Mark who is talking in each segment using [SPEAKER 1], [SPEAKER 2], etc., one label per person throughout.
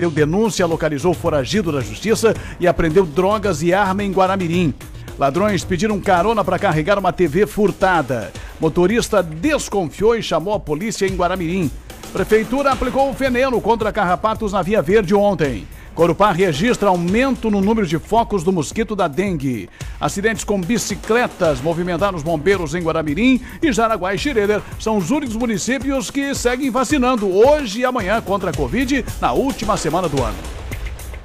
[SPEAKER 1] Deu denúncia, localizou o foragido da justiça e apreendeu drogas e arma em Guaramirim. Ladrões pediram carona para carregar uma TV furtada. Motorista desconfiou e chamou a polícia em Guaramirim. Prefeitura aplicou veneno contra carrapatos na Via Verde ontem. Corupá registra aumento no número de focos do mosquito da dengue. Acidentes com bicicletas movimentaram os bombeiros em Guaramirim e Jaraguá e Xireder são os únicos municípios que seguem vacinando hoje e amanhã contra a Covid na última semana do ano.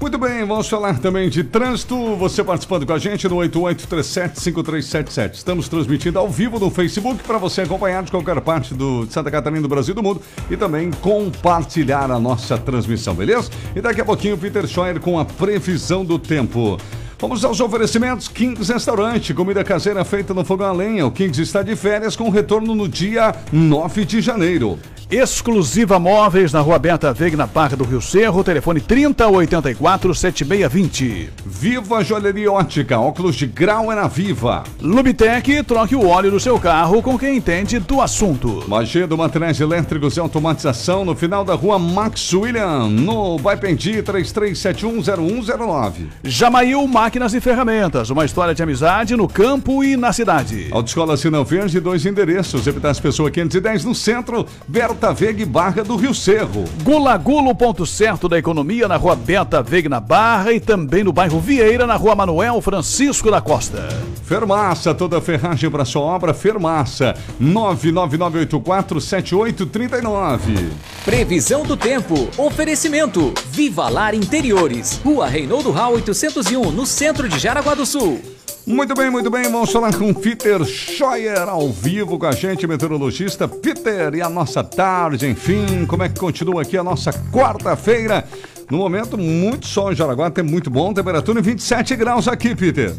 [SPEAKER 2] Muito bem, vamos falar também de trânsito. Você participando com a gente no 88375377. Estamos transmitindo ao vivo no Facebook para você acompanhar de qualquer parte do, de Santa Catarina, do Brasil e do mundo e também compartilhar a nossa transmissão, beleza? E daqui a pouquinho, Peter Scheuer com a previsão do tempo. Vamos aos oferecimentos. Kings Restaurante, comida caseira feita no fogão a lenha. O Kings está de férias com retorno no dia 9 de janeiro.
[SPEAKER 1] Exclusiva Móveis na Rua Beta Veiga, na Barra do Rio Cerro, telefone 3084 7620.
[SPEAKER 2] Viva Joalheria Ótica, óculos de grau é na Viva.
[SPEAKER 1] Lubitec, troque o óleo do seu carro com quem entende do assunto.
[SPEAKER 2] Magedo Materiais Elétricos e Automatização no final da Rua Max William, no Baipendi 33710109.
[SPEAKER 1] Jamail Máquinas e Ferramentas, uma história de amizade no campo e na cidade.
[SPEAKER 2] Autoescola Sinal Verde, dois endereços, Evitas Pessoa 510 no centro, Berta Veiga e Barra do Rio Cerro.
[SPEAKER 1] Gula Gula, ponto certo da economia na Rua Beta Veiga na Barra e também no bairro Vieira, na Rua Manuel Francisco da Costa.
[SPEAKER 2] Fermaça, toda ferragem para sua obra, Fermaça, 999847839.
[SPEAKER 3] Previsão do tempo. Oferecimento. Viva Lar Interiores. Rua Reinaldo Rau 801, no centro de Jaraguá do Sul.
[SPEAKER 2] Muito bem, muito bem, vamos falar com Peter Scheuer ao vivo com a gente, meteorologista Peter, e a nossa tarde, enfim, como é que continua aqui a nossa quarta-feira? No momento, muito sol em Jaraguá, tem muito bom, temperatura em 27 graus aqui, Peter.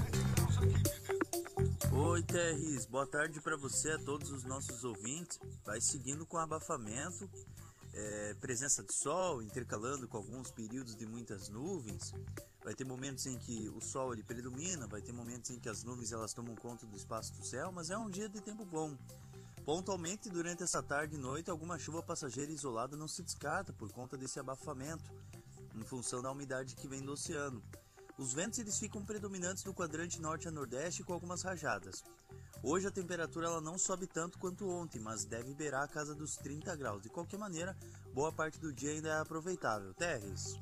[SPEAKER 4] Oi, Terris, boa tarde para você, a todos os nossos ouvintes. Vai seguindo com abafamento, é, presença de sol, intercalando com alguns períodos de muitas nuvens. Vai ter momentos em que o sol ele predomina, vai ter momentos em que as nuvens elas tomam conta do espaço do céu, mas é um dia de tempo bom. Pontualmente, durante essa tarde e noite, alguma chuva passageira isolada não se descarta por conta desse abafamento, em função da umidade que vem do oceano. Os ventos eles ficam predominantes no quadrante norte a nordeste com algumas rajadas. Hoje a temperatura ela não sobe tanto quanto ontem, mas deve beirar a casa dos 30 graus. De qualquer maneira, boa parte do dia ainda é aproveitável. Terres.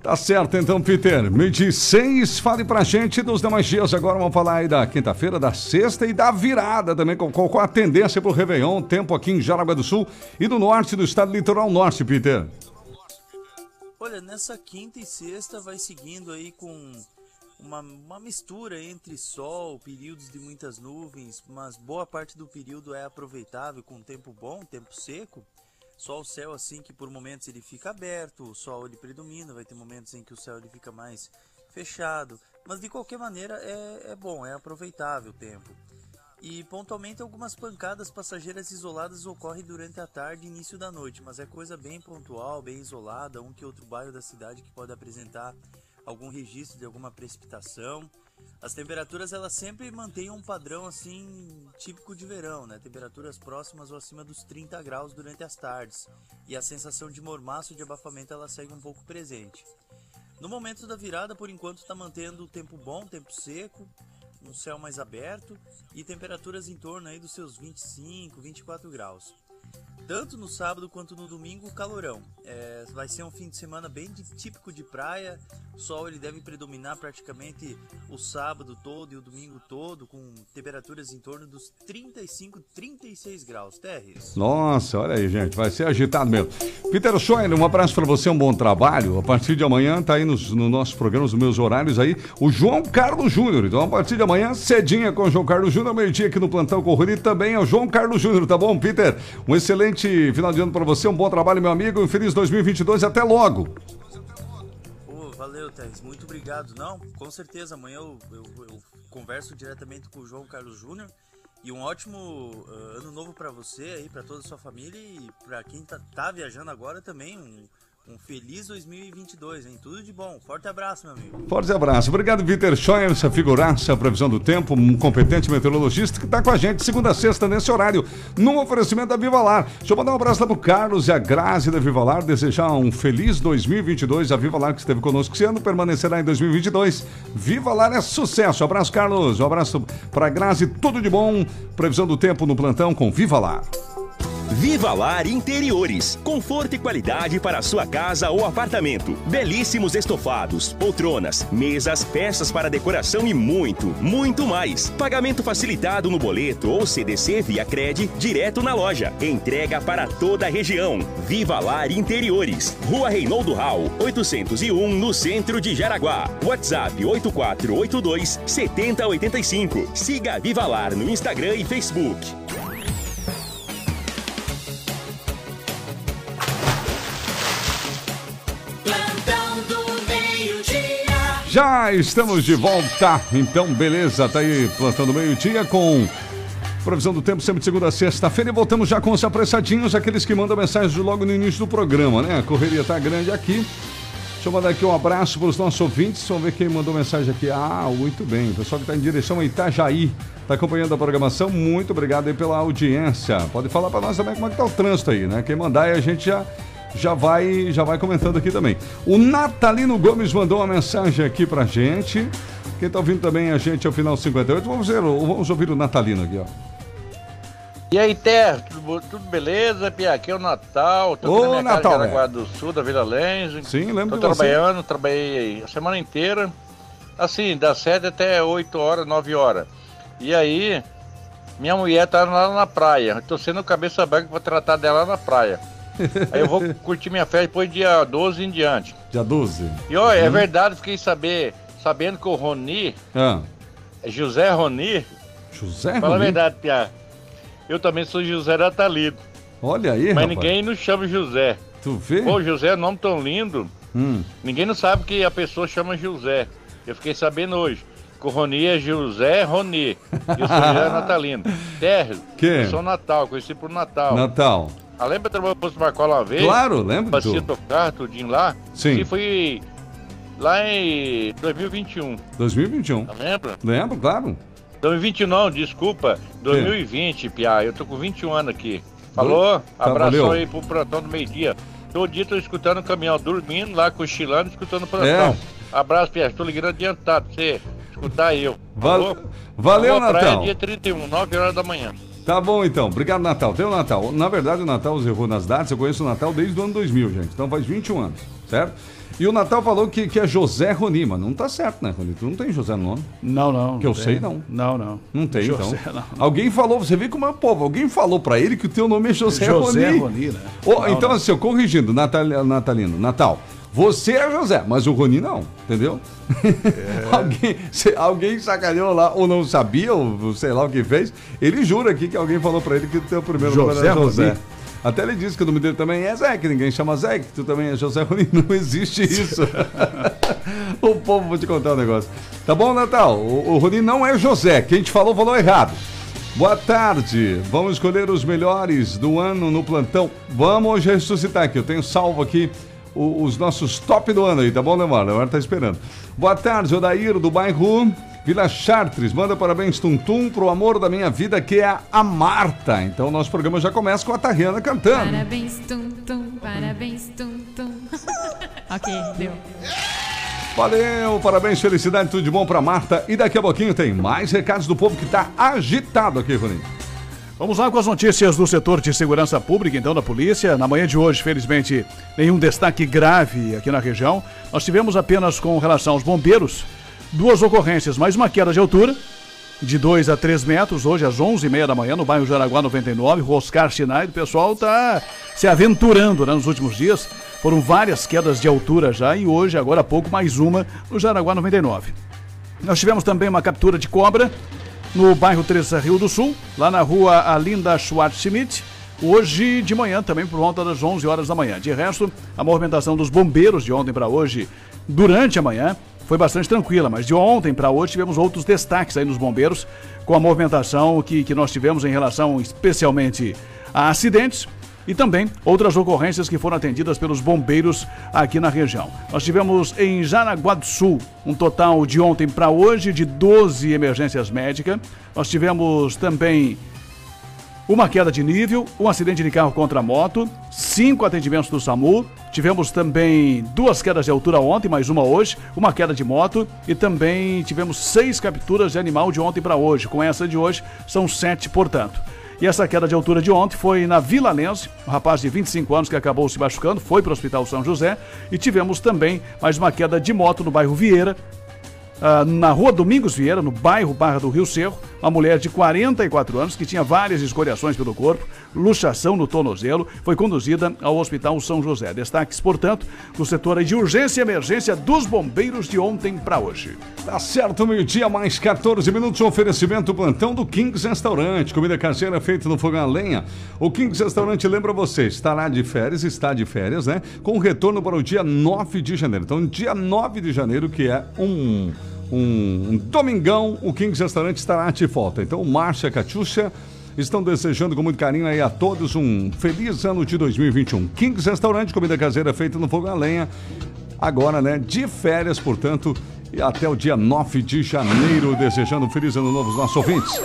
[SPEAKER 2] Tá certo então, Peter. Me diz seis, fale pra gente dos demais dias. Agora vamos falar aí da quinta-feira, da sexta e da virada também. Qual, qual a tendência pro Réveillon, tempo aqui em Jaraguá do Sul e do norte do estado litoral norte, Peter?
[SPEAKER 4] Olha, nessa quinta e sexta vai seguindo aí com uma, uma mistura entre sol, períodos de muitas nuvens, mas boa parte do período é aproveitável com tempo bom, tempo seco. Só o céu assim que por momentos ele fica aberto, o sol ele predomina, vai ter momentos em que o céu ele fica mais fechado, mas de qualquer maneira é, é bom, é aproveitável o tempo. E pontualmente algumas pancadas passageiras isoladas ocorrem durante a tarde e início da noite, mas é coisa bem pontual, bem isolada, um que outro bairro da cidade que pode apresentar algum registro de alguma precipitação. As temperaturas elas sempre mantêm um padrão assim típico de verão, né? Temperaturas próximas ou acima dos 30 graus durante as tardes. E a sensação de mormaço de abafamento ela segue um pouco presente. No momento da virada, por enquanto está mantendo o tempo bom, tempo seco, um céu mais aberto e temperaturas em torno aí dos seus 25, 24 graus. Tanto no sábado quanto no domingo, calorão. É, vai ser um fim de semana bem de, típico de praia. O sol ele deve predominar praticamente o sábado todo e o domingo todo, com temperaturas em torno dos 35, 36 graus. Terres.
[SPEAKER 2] Nossa, olha aí, gente, vai ser agitado mesmo. Peter Schoen, um abraço para você, um bom trabalho. A partir de amanhã tá aí nos, no nossos programas, nos meus horários aí, o João Carlos Júnior. Então, a partir de amanhã, cedinha com o João Carlos Júnior, meio-dia aqui no Plantão Corrido também é o João Carlos Júnior, tá bom, Peter? Um excelente final de ano para você, um bom trabalho, meu amigo, um feliz 2022 até logo.
[SPEAKER 4] Oh, valeu, Teres, muito obrigado. Não, com certeza, amanhã eu, eu, eu converso diretamente com o João Carlos Júnior. E um ótimo uh, ano novo para você aí, para toda a sua família e para quem tá, tá, viajando agora também, um, Um feliz 2022, hein? Tudo de bom. Forte abraço, meu amigo.
[SPEAKER 2] Forte abraço. Obrigado, Vitor Scheuer, essa figuraça, previsão do tempo, um competente meteorologista que está com a gente segunda a sexta nesse horário, num oferecimento da Vivalar. Deixa eu mandar um abraço lá pro Carlos e a Grazi da Vivalar, desejar um feliz 2022. A Vivalar que esteve conosco esse ano permanecerá em 2022. Vivalar é sucesso. Abraço, Carlos. Um abraço para Grazi, tudo de bom. Previsão do tempo no plantão com Vivalar.
[SPEAKER 5] Viva Lar Interiores. Conforto e qualidade para sua casa ou apartamento. Belíssimos estofados, poltronas, mesas, peças para decoração e muito, muito mais. Pagamento facilitado no boleto ou CDC via Cred direto na loja. Entrega para toda a região. Viva Lar Interiores. Rua Reinaldo Rau, 801 no centro de Jaraguá. WhatsApp 8482 7085. Siga Viva Lar no Instagram e Facebook.
[SPEAKER 2] Já estamos de volta. Então, beleza, tá aí plantando meio-dia com previsão do tempo sempre de segunda a sexta-feira e voltamos já com os apressadinhos, aqueles que mandam mensagens logo no início do programa, né? A correria tá grande aqui. Deixa eu mandar aqui um abraço para os nossos ouvintes. Vamos ver quem mandou mensagem aqui. Ah, muito bem. O pessoal que está em direção a Itajaí está acompanhando a programação. Muito obrigado aí pela audiência. Pode falar para nós também como é que tá o trânsito aí, né? Quem mandar aí a gente já já vai, já vai comentando aqui também. O Natalino Gomes mandou uma mensagem aqui pra gente. Quem tá ouvindo também a gente ao final 58, vamos ver, vamos ouvir o Natalino aqui, ó.
[SPEAKER 6] E aí, Ter, tudo, tudo beleza? Pia, aqui é o Natal, tô aqui
[SPEAKER 2] Ô,
[SPEAKER 6] na minha
[SPEAKER 2] Natal,
[SPEAKER 6] casa de
[SPEAKER 2] é.
[SPEAKER 6] Do Sul, da Vila Lenz.
[SPEAKER 2] Sim, lembro
[SPEAKER 6] Tô
[SPEAKER 2] de você.
[SPEAKER 6] trabalhando, trabalhei a semana inteira. Assim, das 7 até 8 horas, 9 horas. E aí, minha mulher tá lá na praia. Tô sendo cabeça branca pra tratar dela na praia. Aí eu vou curtir minha festa depois dia 12 em diante.
[SPEAKER 2] Dia 12.
[SPEAKER 6] E ó, é verdade, fiquei saber, sabendo que o Roni,
[SPEAKER 2] Ah,
[SPEAKER 6] José Roni,
[SPEAKER 2] José
[SPEAKER 6] fala a
[SPEAKER 2] Rony?
[SPEAKER 6] verdade, Pia. Eu também sou José Natalino.
[SPEAKER 2] Olha aí,
[SPEAKER 6] Mas
[SPEAKER 2] rapaz.
[SPEAKER 6] ninguém nos chama José.
[SPEAKER 2] Tu vê?
[SPEAKER 6] Pô, José é um nome tão lindo.
[SPEAKER 2] Hum.
[SPEAKER 6] Ninguém não sabe que a pessoa chama José. Eu fiquei sabendo hoje. Que o Roni é José Roni. E eu sou José Natalino. Terra,
[SPEAKER 2] Que?
[SPEAKER 6] eu sou Natal, conheci por Natal.
[SPEAKER 2] Natal.
[SPEAKER 6] Ah, lembra que no Posto Marcola uma vez?
[SPEAKER 2] Claro, lembro
[SPEAKER 6] Fazia
[SPEAKER 2] tu.
[SPEAKER 6] tocar, tudinho lá.
[SPEAKER 2] Sim.
[SPEAKER 6] E foi lá em 2021.
[SPEAKER 2] 2021.
[SPEAKER 6] Tá lembra?
[SPEAKER 2] Lembro, claro.
[SPEAKER 6] 2021 não, desculpa. 2020, Pia. Eu tô com 21 anos aqui. Falou?
[SPEAKER 2] Tá,
[SPEAKER 6] Abração
[SPEAKER 2] valeu.
[SPEAKER 6] aí pro plantão do meio-dia. Todo dia tô escutando o caminhão, dormindo lá, cochilando, escutando o plantão.
[SPEAKER 2] É.
[SPEAKER 6] Abraço, Pia. Tô ligando adiantado pra você escutar eu.
[SPEAKER 2] Val-
[SPEAKER 6] Falou?
[SPEAKER 2] Valeu,
[SPEAKER 6] Falou, praia,
[SPEAKER 2] Natal.
[SPEAKER 6] dia 31, 9 horas da manhã.
[SPEAKER 2] Tá bom então. Obrigado, Natal. Tem o Natal. Na verdade, o Natal errou nas datas. Eu conheço o Natal desde o ano 2000, gente. Então faz 21 anos, certo? E o Natal falou que, que é José Roni, mas não tá certo, né, Roni? Tu não tem José no nome?
[SPEAKER 1] Não, não.
[SPEAKER 2] Que eu
[SPEAKER 1] não
[SPEAKER 2] sei,
[SPEAKER 1] tem.
[SPEAKER 2] não.
[SPEAKER 1] Não, não.
[SPEAKER 2] Não tem,
[SPEAKER 1] José,
[SPEAKER 2] então.
[SPEAKER 1] não.
[SPEAKER 2] Alguém falou, você vê como é o povo, alguém falou pra ele que o teu nome é José,
[SPEAKER 1] José
[SPEAKER 2] Roni.
[SPEAKER 1] Roni, né? Não,
[SPEAKER 2] então,
[SPEAKER 1] não.
[SPEAKER 2] assim, eu corrigindo, Natal, Natalino, Natal. Você é José, mas o Roni não, entendeu?
[SPEAKER 1] É.
[SPEAKER 2] alguém, se, alguém sacaneou lá, ou não sabia, ou sei lá o que fez. Ele jura aqui que alguém falou pra ele que o teu primeiro nome
[SPEAKER 1] José
[SPEAKER 2] era José.
[SPEAKER 1] Roni.
[SPEAKER 2] Até ele disse que o nome dele também é Zé, que ninguém chama Zé, que tu também é José Roni. Não existe isso. o povo, vou te contar um negócio. Tá bom, Natal? O, o Roni não é José. Quem te falou, falou errado. Boa tarde. Vamos escolher os melhores do ano no plantão. Vamos ressuscitar aqui. Eu tenho salvo aqui o- os nossos top do ano aí, tá bom, Leomar? Leomar tá esperando. Boa tarde, Odair, do bairro Vila Chartres. Manda parabéns, Tum Tum, pro amor da minha vida, que é a Marta. Então, o nosso programa já começa com a Tariana cantando.
[SPEAKER 7] Parabéns, tum, tum, parabéns, tum, tum. ok, deu.
[SPEAKER 2] Valeu, parabéns, felicidade, tudo de bom pra Marta. E daqui a pouquinho tem mais recados do povo que tá agitado aqui, Roninho.
[SPEAKER 1] Vamos lá com as notícias do setor de segurança pública, então, da polícia. Na manhã de hoje, felizmente, nenhum destaque grave aqui na região. Nós tivemos apenas com relação aos bombeiros duas ocorrências, mais uma queda de altura, de 2 a 3 metros, hoje às 11h30 da manhã, no bairro Jaraguá 99, Rua Oscar Schneider. O pessoal está se aventurando né, nos últimos dias. Foram várias quedas de altura já e hoje, agora há pouco, mais uma no Jaraguá 99. Nós tivemos também uma captura de cobra no bairro Teresa Rio do Sul, lá na rua Alinda Schwartz-Schmidt, hoje de manhã, também por volta das 11 horas da manhã. De resto, a movimentação dos bombeiros de ontem para hoje, durante a manhã, foi bastante tranquila, mas de ontem para hoje tivemos outros destaques aí nos bombeiros, com a movimentação que, que nós tivemos em relação especialmente a acidentes. E também outras ocorrências que foram atendidas pelos bombeiros aqui na região. Nós tivemos em Jaraguá do Sul um total de ontem para hoje de 12 emergências médicas. Nós tivemos também uma queda de nível, um acidente de carro contra moto, cinco atendimentos do SAMU. Tivemos também duas quedas de altura ontem, mais uma hoje, uma queda de moto e também tivemos seis capturas de animal de ontem para hoje. Com essa de hoje, são sete, portanto. E essa queda de altura de ontem foi na Vila Lense, um rapaz de 25 anos que acabou se machucando, foi para o Hospital São José. E tivemos também mais uma queda de moto no bairro Vieira, ah, na rua Domingos Vieira, no bairro Barra do Rio Cerro, uma mulher de 44 anos que tinha várias escoriações pelo corpo, luxação no tornozelo, foi conduzida ao Hospital São José. Destaques, portanto, no setor de urgência e emergência dos bombeiros de ontem para hoje.
[SPEAKER 2] Tá certo, meio-dia, mais 14 minutos. Oferecimento plantão do Kings Restaurante. Comida caseira feita no fogão a lenha. O Kings Restaurante lembra você, estará de férias, está de férias, né? Com retorno para o dia 9 de janeiro. Então, dia 9 de janeiro, que é um um, um domingão, o Kings Restaurante estará de volta. Então, Márcia Catiúcia estão desejando com muito carinho aí a todos um feliz ano de 2021. Kings Restaurante, comida caseira feita no fogo a lenha. Agora, né, de férias, portanto, e até o dia 9 de janeiro, desejando um feliz ano novo aos nossos ouvintes.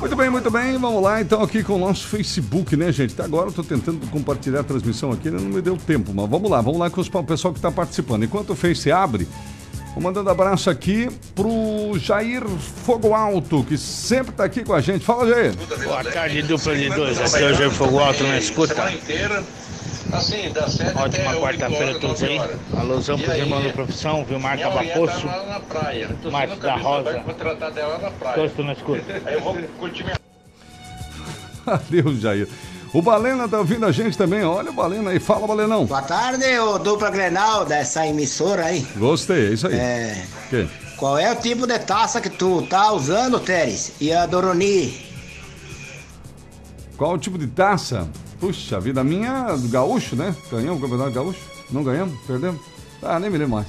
[SPEAKER 2] Muito bem, muito bem. Vamos lá então aqui com o nosso Facebook, né, gente? Agora eu tô tentando compartilhar a transmissão aqui, né? não me deu tempo, mas vamos lá, vamos lá com o pessoal que está participando. Enquanto o Face abre, Vou mandando abraço aqui pro Jair Fogo Alto, que sempre tá aqui com a gente. Fala, Jair.
[SPEAKER 8] Boa tarde, dupla de dois. Aqui é o Jair Fogo Alto na escuta.
[SPEAKER 6] Assim, dá sete
[SPEAKER 8] Ótima quarta-feira a todos aí. Alusão pros
[SPEAKER 6] aí?
[SPEAKER 8] irmãos da profissão, Vilmar Cabapoço.
[SPEAKER 6] tá
[SPEAKER 8] Marcos da Rosa.
[SPEAKER 6] aberta pra tratar dela na praia.
[SPEAKER 8] Todos estão na escuta.
[SPEAKER 6] Aí eu vou curtir minha
[SPEAKER 2] Adeus, Jair. O Balena tá ouvindo a gente também. Olha o Balena aí. Fala, Balenão.
[SPEAKER 9] Boa tarde, ô dupla Grenal dessa emissora aí.
[SPEAKER 2] Gostei, é isso aí.
[SPEAKER 9] É,
[SPEAKER 2] Que?
[SPEAKER 9] qual é o tipo de taça que tu tá usando, Teres? E a Doroni?
[SPEAKER 2] Qual o tipo de taça? Puxa vida, a minha é do gaúcho, né? Ganhamos o campeonato gaúcho? Não ganhamos? Perdemos? Ah, nem me lembro mais.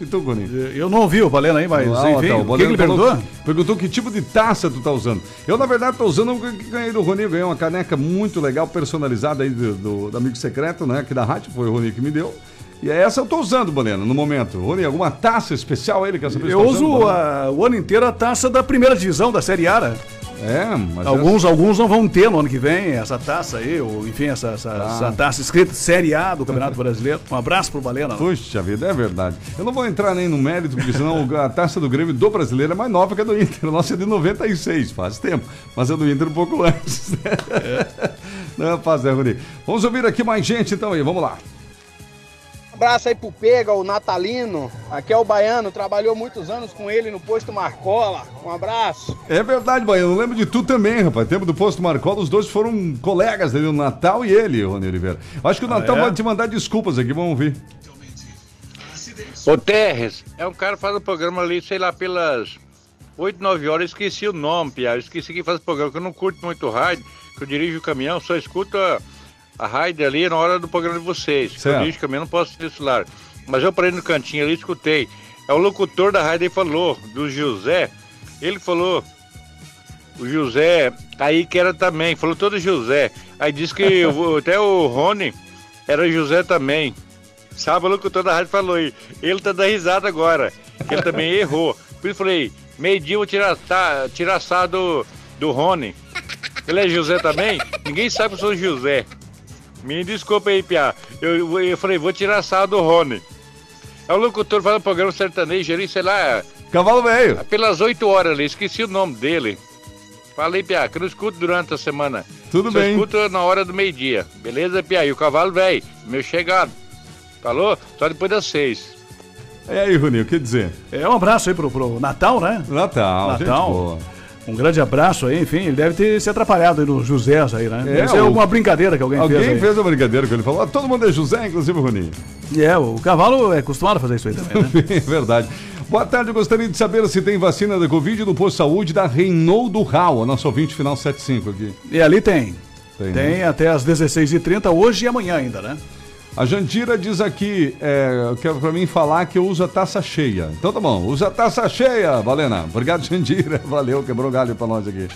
[SPEAKER 2] E tu, Goninho?
[SPEAKER 1] Eu não ouvi o Valena aí, mas
[SPEAKER 2] Ah,
[SPEAKER 1] enfim, o que, ele perguntou?
[SPEAKER 2] Perguntou que tipo de taça tu tá usando. Eu, na verdade, tô usando o que ganhei do Rony. Ganhei uma caneca muito legal, personalizada aí do, do- do amigo secreto, né? Aqui da rádio, foi o Rony que me deu. E é essa eu tô usando, Balena, no momento. Rony, alguma taça especial ele quer saber
[SPEAKER 1] Eu
[SPEAKER 2] tá
[SPEAKER 1] uso
[SPEAKER 2] usando,
[SPEAKER 1] a- o ano inteiro a taça da primeira divisão da Série A. né?
[SPEAKER 2] É, mas
[SPEAKER 1] Alguns, alguns não vão ter no ano que vem essa taça aí, ou enfim, essa, essa,
[SPEAKER 2] Ah.
[SPEAKER 1] essa taça escrita Série A do Campeonato Brasileiro. Um abraço pro Balena.
[SPEAKER 2] Puxa vida, é verdade. Eu não vou entrar nem no mérito, porque senão a taça do Grêmio do brasileiro é mais nova que a do Inter. A nossa é de 96, faz tempo. Mas a do Inter um pouco antes. Não, faz é, Rony. Vamos ouvir aqui mais gente então aí, vamos lá.
[SPEAKER 10] Abraço aí pro Pega, o Natalino. Aqui é o Baiano, trabalhou muitos anos com ele no posto Marcola. Um abraço.
[SPEAKER 2] É verdade, Baiano. Eu lembro de tu também, rapaz. Tempo do posto Marcola, os dois foram colegas dele, o Natal e ele, Rony Oliveira. Acho que o Natal
[SPEAKER 1] é?
[SPEAKER 2] vai te mandar desculpas aqui, vamos ouvir.
[SPEAKER 6] Ô Terres, é um cara que faz o programa ali, sei lá, pelas 8, 9 horas, eu esqueci o nome, Pia. Esqueci que faz o programa, que eu não curto muito rádio, que eu dirijo o caminhão, só escuto a, a rádio ali na hora do programa de vocês.
[SPEAKER 2] Certo.
[SPEAKER 6] Eu dirijo o caminhão, não posso ter celular. Mas eu parei no cantinho ali e escutei. É o locutor da rádio, ele falou, do José. Ele falou, o José, aí que era também, falou todo José. Aí disse que o- até o Rony era José também. Sabe, o locutor da rádio falou aí. Ele tá dando risada agora. Ele também errou. Por isso eu falei, meio-dia eu vou tirar, tá, tirar sarro do, do Rony. Ele é José também? Ninguém sabe que eu sou José. Me desculpa aí, Piá. Eu, eu falei, vou tirar sarro do Rony. É o locutor faz o programa sertanejo ali, sei lá,
[SPEAKER 2] Cavalo velho.
[SPEAKER 6] pelas 8 horas ali, esqueci o nome dele. Falei, Piá, que eu não escuto durante a semana.
[SPEAKER 2] Tudo
[SPEAKER 6] Só
[SPEAKER 2] bem.
[SPEAKER 6] escuto na hora do meio-dia. Beleza, Piá? E o cavalo velho, meu chegado. Falou? Só depois das seis.
[SPEAKER 2] E aí, Rony, o que dizer?
[SPEAKER 1] É um abraço aí pro, pro Natal, né?
[SPEAKER 2] Natal, gente
[SPEAKER 1] Natal. Um grande abraço aí, enfim, ele deve ter se atrapalhado aí no José aí, né?
[SPEAKER 2] É,
[SPEAKER 1] ser
[SPEAKER 2] o-
[SPEAKER 1] alguma brincadeira que alguém,
[SPEAKER 2] Alguém
[SPEAKER 1] fez aí.
[SPEAKER 2] fez a brincadeira que ele falou. Ah, todo mundo é José, inclusive o Rony.
[SPEAKER 1] É, o cavalo é acostumado a fazer isso aí também, né?
[SPEAKER 2] É verdade. Boa tarde, eu gostaria de saber se tem vacina da Covid no posto de saúde da Reinaldo Rau, a nossa ouvinte final 75 aqui.
[SPEAKER 1] E ali tem.
[SPEAKER 2] Tem,
[SPEAKER 1] Tem,
[SPEAKER 2] né?
[SPEAKER 1] até as 16h30, hoje e amanhã ainda, né?
[SPEAKER 2] A Jandira diz aqui, é, quer pra mim falar que eu uso a taça cheia. Então tá bom, usa a taça cheia, Valena. Obrigado, Jandira. Valeu, quebrou galho pra nós aqui.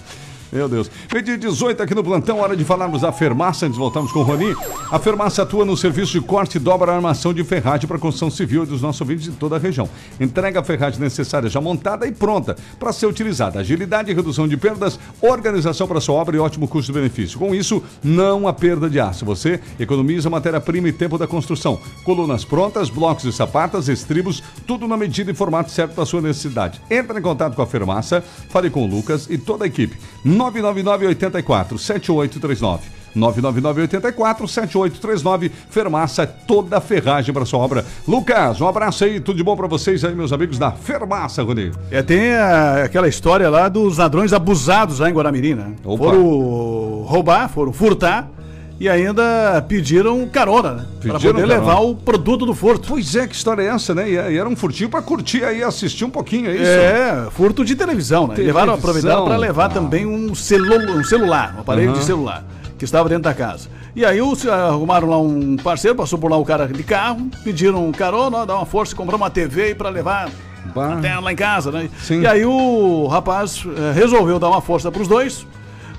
[SPEAKER 2] Meu Deus. Meio 18 aqui no plantão, hora de falarmos da Fermaça, antes voltamos com o Roni. A Fermaça atua no serviço de corte e dobra a armação de ferragem para construção civil e dos nossos ouvintes de toda a região. Entrega a ferragem necessária já montada e pronta para ser utilizada. Agilidade e redução de perdas, organização para sua obra e ótimo custo-benefício. Com isso, não há perda de aço. Você economiza matéria-prima e tempo da construção. Colunas prontas, blocos de sapatas, estribos, tudo na medida e formato certo para sua necessidade. Entre em contato com a Fermaça, fale com o Lucas e toda a equipe. 999 84 7839. 999-84-7839. Fermaça, toda a ferragem para sua obra. Lucas, um abraço aí, tudo de bom para vocês aí, meus amigos da Fermaça, Rony.
[SPEAKER 1] É, tem a- aquela história lá dos ladrões abusados lá em Guaramirim, né?
[SPEAKER 2] Opa.
[SPEAKER 1] Foram roubar, foram furtar e ainda pediram carona, né?
[SPEAKER 2] Pediram
[SPEAKER 1] poder
[SPEAKER 2] carona.
[SPEAKER 1] levar o produto do furto.
[SPEAKER 2] Pois é, que história é essa, né? E e era um furtinho para curtir aí, assistir um pouquinho, é isso?
[SPEAKER 1] É, furto de televisão, né?
[SPEAKER 2] Televisão,
[SPEAKER 1] Levaram, aproveitaram para levar
[SPEAKER 2] ah.
[SPEAKER 1] também um, celu um celular, um aparelho
[SPEAKER 2] Aham.
[SPEAKER 1] de celular, que estava dentro da casa. E aí os, arrumaram lá um parceiro, passou por lá um cara de carro, pediram carona, dá uma força, comprar uma TV aí para levar
[SPEAKER 2] Bah.
[SPEAKER 1] até lá em casa, né?
[SPEAKER 2] Sim.
[SPEAKER 1] E aí o rapaz eh, resolveu dar uma força para os dois,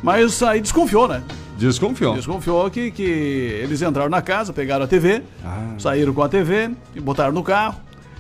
[SPEAKER 1] mas aí desconfiou, né?
[SPEAKER 2] Desconfiou.
[SPEAKER 1] Desconfiou que, que eles entraram na casa, pegaram a TV,
[SPEAKER 2] Ah.
[SPEAKER 1] saíram com a TV e botaram no carro.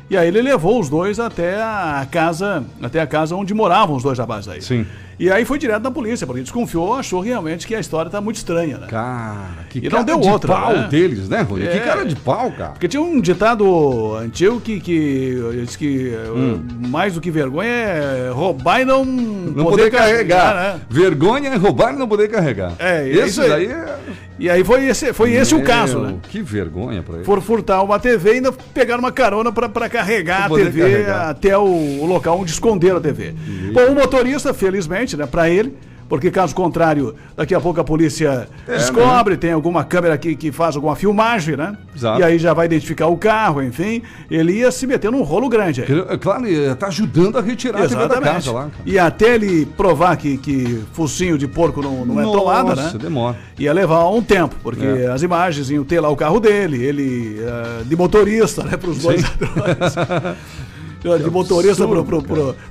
[SPEAKER 1] E aí ele levou os dois até a casa, até a casa onde moravam os dois rapazes aí.
[SPEAKER 2] Sim.
[SPEAKER 1] E aí foi direto na polícia, porque desconfiou, achou realmente que a história tá muito estranha, né?
[SPEAKER 2] Cara, que
[SPEAKER 1] E não
[SPEAKER 2] cara
[SPEAKER 1] deu
[SPEAKER 2] de
[SPEAKER 1] outra,
[SPEAKER 2] pau
[SPEAKER 1] né?
[SPEAKER 2] deles, né? Que
[SPEAKER 1] É.
[SPEAKER 2] cara de pau, cara.
[SPEAKER 1] Porque tinha um ditado antigo que, que diz que
[SPEAKER 2] Hum.
[SPEAKER 1] mais do que vergonha é roubar e não,
[SPEAKER 2] Não poder, carregar.
[SPEAKER 1] né?
[SPEAKER 2] Vergonha é roubar e não poder carregar.
[SPEAKER 1] É, é isso aí.
[SPEAKER 2] é...
[SPEAKER 1] E aí foi esse, foi esse o caso,
[SPEAKER 2] Meu,
[SPEAKER 1] né?
[SPEAKER 2] Que vergonha pra ele.
[SPEAKER 1] For furtar uma TV e ainda pegaram uma carona pra- pra carregar a
[SPEAKER 2] poder
[SPEAKER 1] TV
[SPEAKER 2] carregar.
[SPEAKER 1] até o, o local onde esconderam a TV. Bom, o motorista, felizmente, né, pra ele, porque caso contrário, daqui a pouco a polícia
[SPEAKER 2] É,
[SPEAKER 1] descobre, tem alguma câmera aqui que faz alguma filmagem, né?
[SPEAKER 2] Exato.
[SPEAKER 1] E aí já vai identificar o carro, enfim, ele ia se meter num rolo grande aí.
[SPEAKER 2] É Claro, ele tá ajudando a retirar a TV da
[SPEAKER 1] Exatamente.
[SPEAKER 2] casa lá. cara.
[SPEAKER 1] E até ele provar que, que focinho de porco não, não é tomada, né?
[SPEAKER 2] Nossa, demora.
[SPEAKER 1] Ia levar um tempo, porque
[SPEAKER 2] É.
[SPEAKER 1] as imagens iam ter lá o carro dele, ele eh, de motorista, né, para os dois ladrões. de motorista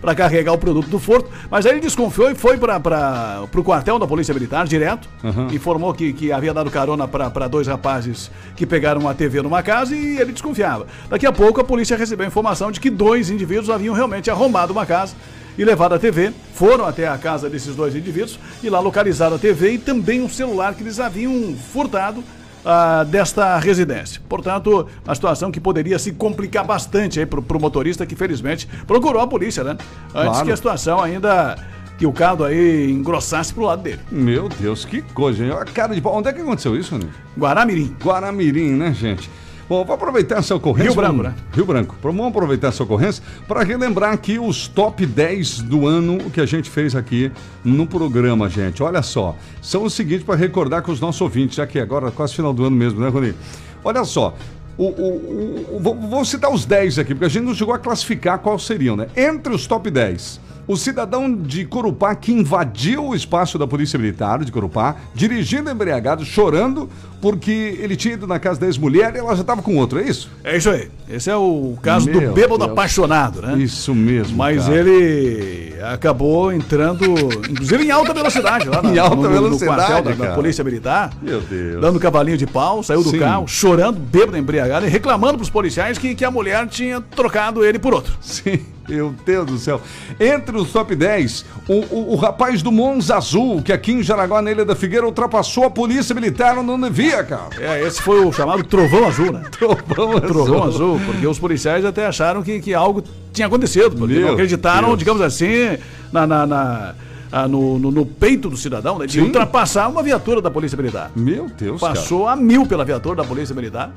[SPEAKER 1] para carregar o produto do furto. Mas aí ele desconfiou e foi para o quartel da Polícia Militar direto.
[SPEAKER 2] Uhum.
[SPEAKER 1] Informou que, que havia dado carona para dois rapazes que pegaram uma TV numa casa e ele desconfiava. Daqui a pouco a polícia recebeu a informação de que dois indivíduos haviam realmente arrombado uma casa e levado a TV. Foram até a casa desses dois indivíduos e lá localizaram a TV e também um celular que eles haviam furtado ah, desta residência. Portanto, uma situação que poderia se complicar bastante aí pro, pro motorista que felizmente procurou a polícia, né? Antes
[SPEAKER 2] Claro.
[SPEAKER 1] que a situação ainda que o caldo aí engrossasse pro lado dele.
[SPEAKER 2] Meu Deus, que coisa, hein? Cara de pau. Onde é que aconteceu isso, Rony?
[SPEAKER 1] Guaramirim.
[SPEAKER 2] Guaramirim, né, gente? Bom, vou aproveitar essa ocorrência.
[SPEAKER 1] Rio Branco, né?
[SPEAKER 2] Rio Branco. Vamos aproveitar essa ocorrência para relembrar aqui os top 10 do ano que a gente fez aqui no programa, gente. Olha só, são os seguintes para recordar com os nossos ouvintes, já que agora é quase final do ano mesmo, né, Rony? Olha só. O- o- o- vou, vou citar os 10 aqui, porque a gente não chegou a classificar quais seriam, né? Entre os top 10, o cidadão de Corupá que invadiu o espaço da Polícia Militar de Corupá, dirigindo embriagado, chorando, porque ele tinha ido na casa da ex-mulher e ela já estava com outro, é isso?
[SPEAKER 1] É isso aí. Esse é o caso
[SPEAKER 2] Meu
[SPEAKER 1] do bêbado
[SPEAKER 2] Deus.
[SPEAKER 1] apaixonado, né?
[SPEAKER 2] Isso mesmo.
[SPEAKER 1] Mas
[SPEAKER 2] cara.
[SPEAKER 1] ele acabou entrando, inclusive em alta velocidade, lá na-
[SPEAKER 2] Em alta
[SPEAKER 1] no, no- no
[SPEAKER 2] velocidade,
[SPEAKER 1] quartel da, da. Polícia Militar.
[SPEAKER 2] Meu Deus.
[SPEAKER 1] Dando cavalinho de pau, saiu do
[SPEAKER 2] Sim.
[SPEAKER 1] carro, chorando, bêbado, embriagado e reclamando pros policiais que, que a mulher tinha trocado ele por outro.
[SPEAKER 2] Sim, meu Deus do céu. Entre os top 10, o, o, o rapaz do Monza Azul, que aqui em Jaraguá, na Ilha da Figueira, ultrapassou a polícia militar onde não devia, cara.
[SPEAKER 1] É, esse foi o chamado Trovão Azul, né?
[SPEAKER 2] Trovão Azul.
[SPEAKER 1] Trovão Azul, porque os policiais até acharam que, que algo tinha acontecido, porque
[SPEAKER 2] Meu
[SPEAKER 1] não acreditaram,
[SPEAKER 2] Deus.
[SPEAKER 1] digamos assim, na, na- na- ah, no, no- no peito do cidadão, né, de
[SPEAKER 2] Sim.
[SPEAKER 1] ultrapassar uma viatura da Polícia Militar.
[SPEAKER 2] Meu Deus,
[SPEAKER 1] Passou a mil pela viatura da Polícia Militar,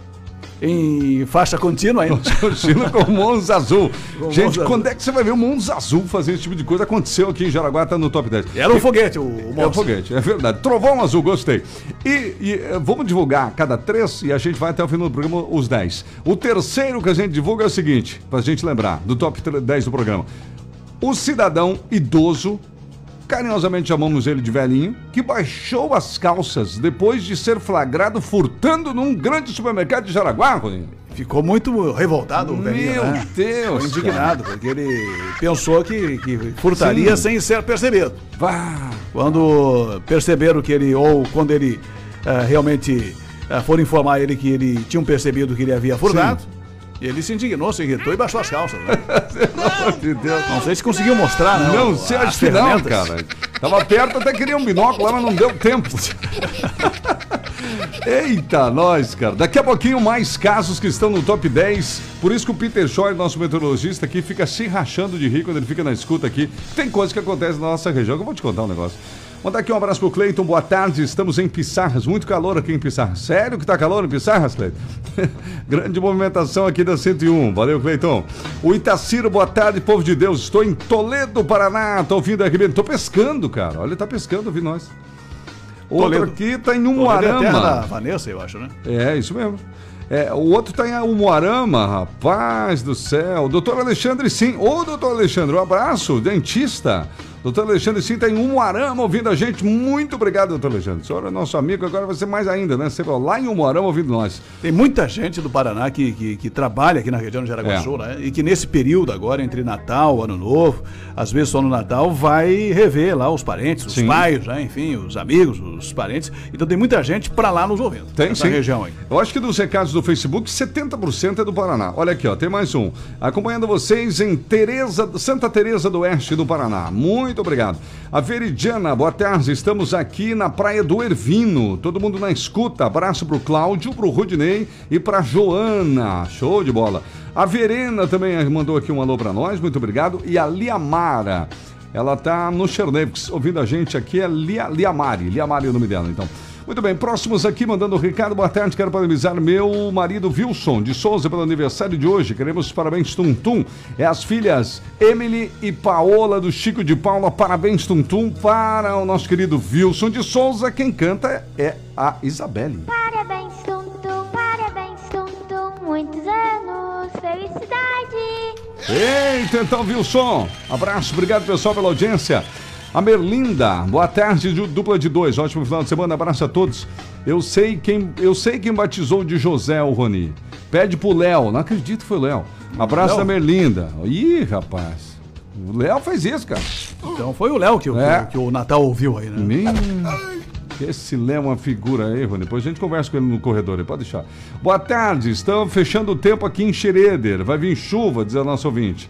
[SPEAKER 1] em faixa contínua ainda.
[SPEAKER 2] cara. Continua com o Monza Azul.
[SPEAKER 1] Com
[SPEAKER 2] Gente,
[SPEAKER 1] Monza
[SPEAKER 2] quando é que você vai ver o Monza Azul fazer esse tipo de coisa? Aconteceu aqui em Jaraguá, tá no top 10.
[SPEAKER 1] Era um foguete, o, o
[SPEAKER 2] É um foguete, é verdade. Trovão Azul, gostei. E, e, eh, vamos divulgar cada três e a gente vai até o final do programa os 10. O terceiro que a gente divulga é o seguinte, pra gente lembrar, do top 10 do programa. O cidadão idoso, carinhosamente chamamos ele de velhinho, que baixou as calças depois de ser flagrado furtando num grande supermercado de Jaraguá, Roninho.
[SPEAKER 1] Ficou muito revoltado o velhinho,
[SPEAKER 2] Meu
[SPEAKER 1] né?
[SPEAKER 2] Deus,
[SPEAKER 1] Ficou indignado, porque ele pensou que, que furtaria
[SPEAKER 2] Sim.
[SPEAKER 1] sem ser percebido.
[SPEAKER 2] Vá.
[SPEAKER 1] Quando perceberam que ele, ou quando ele eh, realmente eh, foram informar ele que ele tinham percebido que ele havia furtado, ele se indignou, se irritou e baixou as calças. Né?
[SPEAKER 2] Pelo amor de Deus.
[SPEAKER 1] Não sei se conseguiu mostrar, né?
[SPEAKER 2] Não,
[SPEAKER 1] o-
[SPEAKER 2] você
[SPEAKER 1] as
[SPEAKER 2] acha que não, cara. Tava perto, até queria um binóculo lá, mas não deu tempo. Eita, nós, cara. Daqui a pouquinho mais casos que estão no top 10. Por isso que o Peter Shaw, nosso meteorologista aqui, fica se rachando de rir quando ele fica na escuta aqui. Tem coisa que acontece na nossa região que eu vou te contar um negócio. Mandar aqui um abraço pro Cleiton, boa tarde. Estamos em Pissarras, muito calor aqui em Pissarras. Sério que tá calor em Pissarras, Cleiton? Grande movimentação aqui da 101. Valeu, Cleiton. O Itaciro, boa tarde, povo de Deus. Estou em Toledo, Paraná. Tô ouvindo a RBN. Tô pescando, cara. Olha, tá pescando, ouvindo nós. Outro
[SPEAKER 1] Toledo.
[SPEAKER 2] aqui tá em
[SPEAKER 1] Toledo é a terra da
[SPEAKER 2] Umuarama.
[SPEAKER 1] Vanessa, eu acho, né?
[SPEAKER 2] É, isso mesmo. É, o outro tá em Umuarama, rapaz do céu. Doutor Alexandre Sim. Ô, doutor Alexandre, um abraço, dentista. Doutor Alexandre Sim tá em Umuarama ouvindo a gente. Muito obrigado, doutor Alexandre. O senhor é nosso amigo, agora vai ser mais ainda, né? Você vai lá em Umuarama ouvindo nós.
[SPEAKER 1] Tem muita gente do Paraná que, que, que trabalha aqui na região de Jaraguá
[SPEAKER 2] É.
[SPEAKER 1] Né? E que nesse período agora, entre Natal, Ano Novo, às vezes só no Natal, vai rever lá os parentes, os
[SPEAKER 2] Sim.
[SPEAKER 1] pais, né? enfim, os amigos, os parentes. Então tem muita gente pra lá nos ouvindo.
[SPEAKER 2] Tem
[SPEAKER 1] nessa
[SPEAKER 2] sim.
[SPEAKER 1] região aí.
[SPEAKER 2] Eu acho que dos recados do Facebook, 70% é do Paraná. Olha aqui, ó, tem mais um. Acompanhando vocês em Tereza, Santa Teresa do Oeste do Paraná. Muito obrigado. A Veridiana, boa tarde. Estamos aqui na Praia do Ervino. Todo mundo na escuta. Abraço pro Cláudio, pro Rudinei e pra Joana. Show de bola. A Verena também mandou aqui um alô pra nós. Muito obrigado. E a Liamara. Ela tá no Chernevix, ouvindo a gente aqui, é Lia, Liamari. Liamari é o nome dela, então. Muito bem, próximos aqui, mandando o Ricardo, boa tarde, quero parabenizar meu marido Wilson de Souza pelo aniversário de hoje. Queremos os parabéns, Tum Tum. É as filhas Emily e Paola do Chico de Paula. Parabéns, Tum Tum, para o nosso querido Wilson de Souza. Quem canta é a Isabelle.
[SPEAKER 11] Parabéns, Tum Tum, parabéns, Tum Tum, muitos anos, felicidade.
[SPEAKER 2] Eita, então, Wilson. Abraço, obrigado pessoal pela audiência. A Merlinda, boa tarde, du- dupla de dois. Ótimo final de semana, abraço a todos. Eu sei quem, eu sei quem batizou de José o Roni. Pede pro Léo, não acredito que foi o Léo. Abraço
[SPEAKER 1] Léo?
[SPEAKER 2] da Merlinda. Ih, rapaz. O Léo fez isso, cara.
[SPEAKER 1] Então foi o Léo que, o-
[SPEAKER 2] É.
[SPEAKER 1] que o Natal ouviu aí, né?
[SPEAKER 2] Esse Léo é uma figura aí, Rony. Depois a gente conversa com ele no corredor pode deixar. Boa tarde, estamos fechando o tempo aqui em Xereder. Vai vir chuva, diz a nossa ouvinte.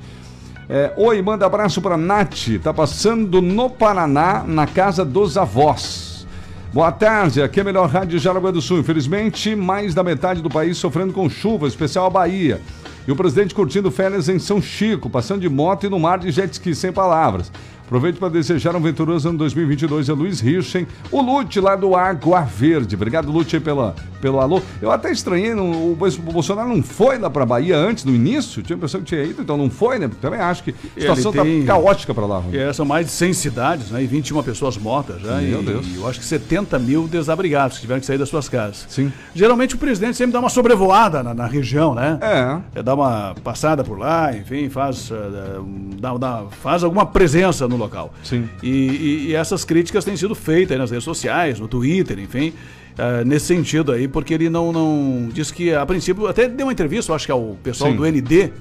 [SPEAKER 2] É, Oi, manda abraço pra Nath. Tá passando no Paraná, na casa dos avós. Boa tarde, aqui é a melhor rádio de Jaraguá do Sul. Infelizmente, mais da metade do país sofrendo com chuva, especial a Bahia. E o presidente curtindo férias em São Chico, passando de moto e no mar de jet ski, sem palavras. Aproveito para desejar um venturoso ano 2022 a Luiz Hirschen, o Lute lá do Água Verde. Obrigado, Lute, pela, pelo alô. Eu até estranhei, não- o, Bolsonaro não foi lá para Bahia antes, no início? Tinha a impressão que tinha ido, então não foi, né? Também acho que a situação
[SPEAKER 1] Ele tem-
[SPEAKER 2] tá caótica para lá.
[SPEAKER 1] É, são mais de 100 cidades, né? E 21 pessoas mortas já.
[SPEAKER 2] Meu
[SPEAKER 1] e,
[SPEAKER 2] Deus.
[SPEAKER 1] e eu acho que 70 mil desabrigados que tiveram que sair das suas casas.
[SPEAKER 2] Sim.
[SPEAKER 1] Geralmente o presidente sempre dá uma sobrevoada na, na região, né?
[SPEAKER 2] É.
[SPEAKER 1] É, dá uma passada por lá, enfim, faz, eh, dá- dá- faz alguma presença no local.
[SPEAKER 2] Sim.
[SPEAKER 1] E, e- e essas críticas têm sido feitas aí nas redes sociais, no Twitter, enfim, eh, nesse sentido aí, porque ele não, não. Diz que, a princípio, até deu uma entrevista, acho que ao pessoal
[SPEAKER 2] Sim.
[SPEAKER 1] do ND,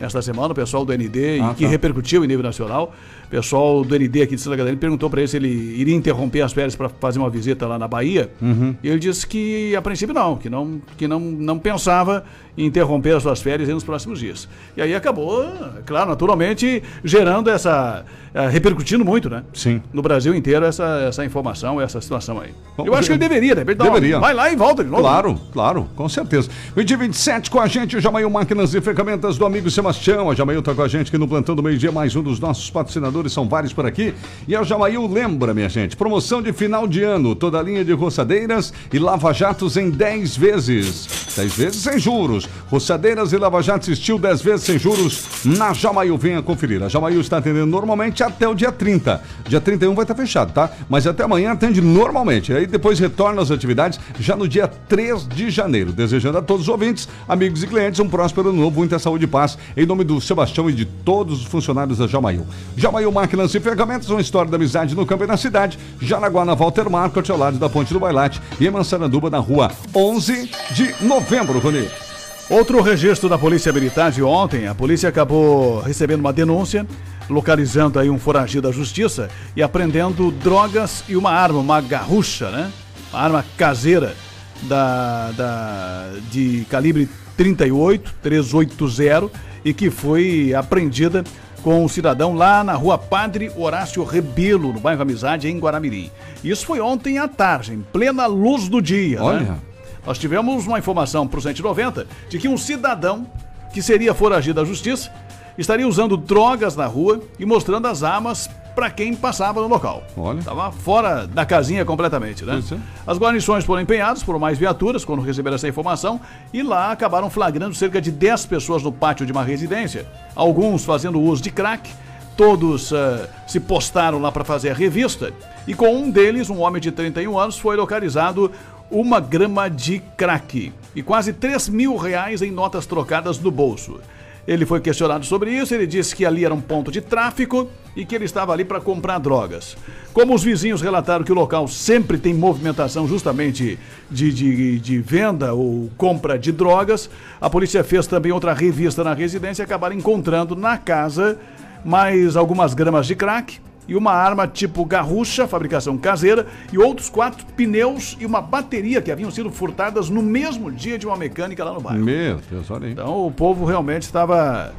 [SPEAKER 1] esta semana, o pessoal do ND,
[SPEAKER 2] Ah,
[SPEAKER 1] e que
[SPEAKER 2] tá.
[SPEAKER 1] repercutiu em nível nacional. O pessoal do ND aqui de Santa Catarina perguntou para ele se ele iria interromper as férias para fazer uma visita lá na Bahia.
[SPEAKER 2] Uhum.
[SPEAKER 1] E ele disse que, a princípio, não, que não, que não, não pensava em interromper as suas férias aí nos próximos dias. E aí acabou, claro, naturalmente, gerando essa. eh, repercutindo muito, né?
[SPEAKER 2] Sim.
[SPEAKER 1] No Brasil inteiro, essa, essa informação, essa situação aí.
[SPEAKER 2] Bom,
[SPEAKER 1] Eu acho que ele deveria, de repente, dar uma-
[SPEAKER 2] Deveria.
[SPEAKER 1] vai lá e volta de novo.
[SPEAKER 2] Claro, claro, com certeza. Meio-dia 27 com a gente, o Jamail Máquinas e Ferramentas do amigo Sebastião. A Jamail tá com a gente aqui no Plantão do Meio-Dia, mais um dos nossos patrocinadores, são vários por aqui. E a Jamail lembra, minha gente, promoção de final de ano, toda a linha de roçadeiras e lava-jatos em 10 vezes. 10 vezes sem juros. Roçadeiras e lava-jatos estilo 10 vezes sem juros na Jamail. Venha conferir. A Jamail está atendendo normalmente até o dia 30. Dia 31 vai estar fechado, tá? Mas até amanhã atende normalmente. Aí depois retorna às atividades já no dia 3 de janeiro. Desejando a todos os ouvintes, amigos e clientes, um próspero ano novo, muita saúde e paz. Em nome do Sebastião e de todos os funcionários da Jamail. Jamail Máquinas e Ferramentas, uma história da amizade no campo e na cidade. Jaraguá na Walter Marco, ao lado da Ponte do Bailate. E em Massaranduba, na rua 11 de novembro, Rony.
[SPEAKER 1] Outro registro da Polícia Militar de ontem, a polícia acabou recebendo uma denúncia, localizando aí um foragido da justiça e apreendendo drogas e uma arma, uma garrucha, né? Uma arma caseira da, da, de calibre 38, 380 e que foi apreendida com um cidadão lá na rua Padre Horácio Rebelo, no bairro Amizade, em Guaramirim. Isso foi ontem à tarde, em plena luz do dia.
[SPEAKER 2] Olha.
[SPEAKER 1] Né? Nós tivemos uma informação para o 190 de que um cidadão que seria foragido da justiça estaria usando drogas na rua e mostrando as armas para quem passava no local.
[SPEAKER 2] Olha.
[SPEAKER 1] Estava fora da casinha completamente, né?
[SPEAKER 2] Pois é.
[SPEAKER 1] As guarnições foram empenhadas por mais viaturas quando receberam essa informação e lá acabaram flagrando cerca de 10 pessoas no pátio de uma residência, alguns fazendo uso de crack, todos eh, se postaram lá para fazer a revista e com um deles, um homem de 31 anos, foi localizado uma grama de crack e quase 3 mil reais em notas trocadas no bolso. Ele foi questionado sobre isso, ele disse que ali era um ponto de tráfico e que ele estava ali para comprar drogas. Como os vizinhos relataram que o local sempre tem movimentação justamente de, de, de venda ou compra de drogas, a polícia fez também outra revista na residência e acabaram encontrando na casa mais algumas gramas de crack e uma arma tipo garrucha, fabricação caseira, e outros quatro pneus e uma bateria que haviam sido furtadas no mesmo dia de uma mecânica lá no bairro.
[SPEAKER 2] Meu Deus, olha aí.
[SPEAKER 1] Então o povo realmente estava.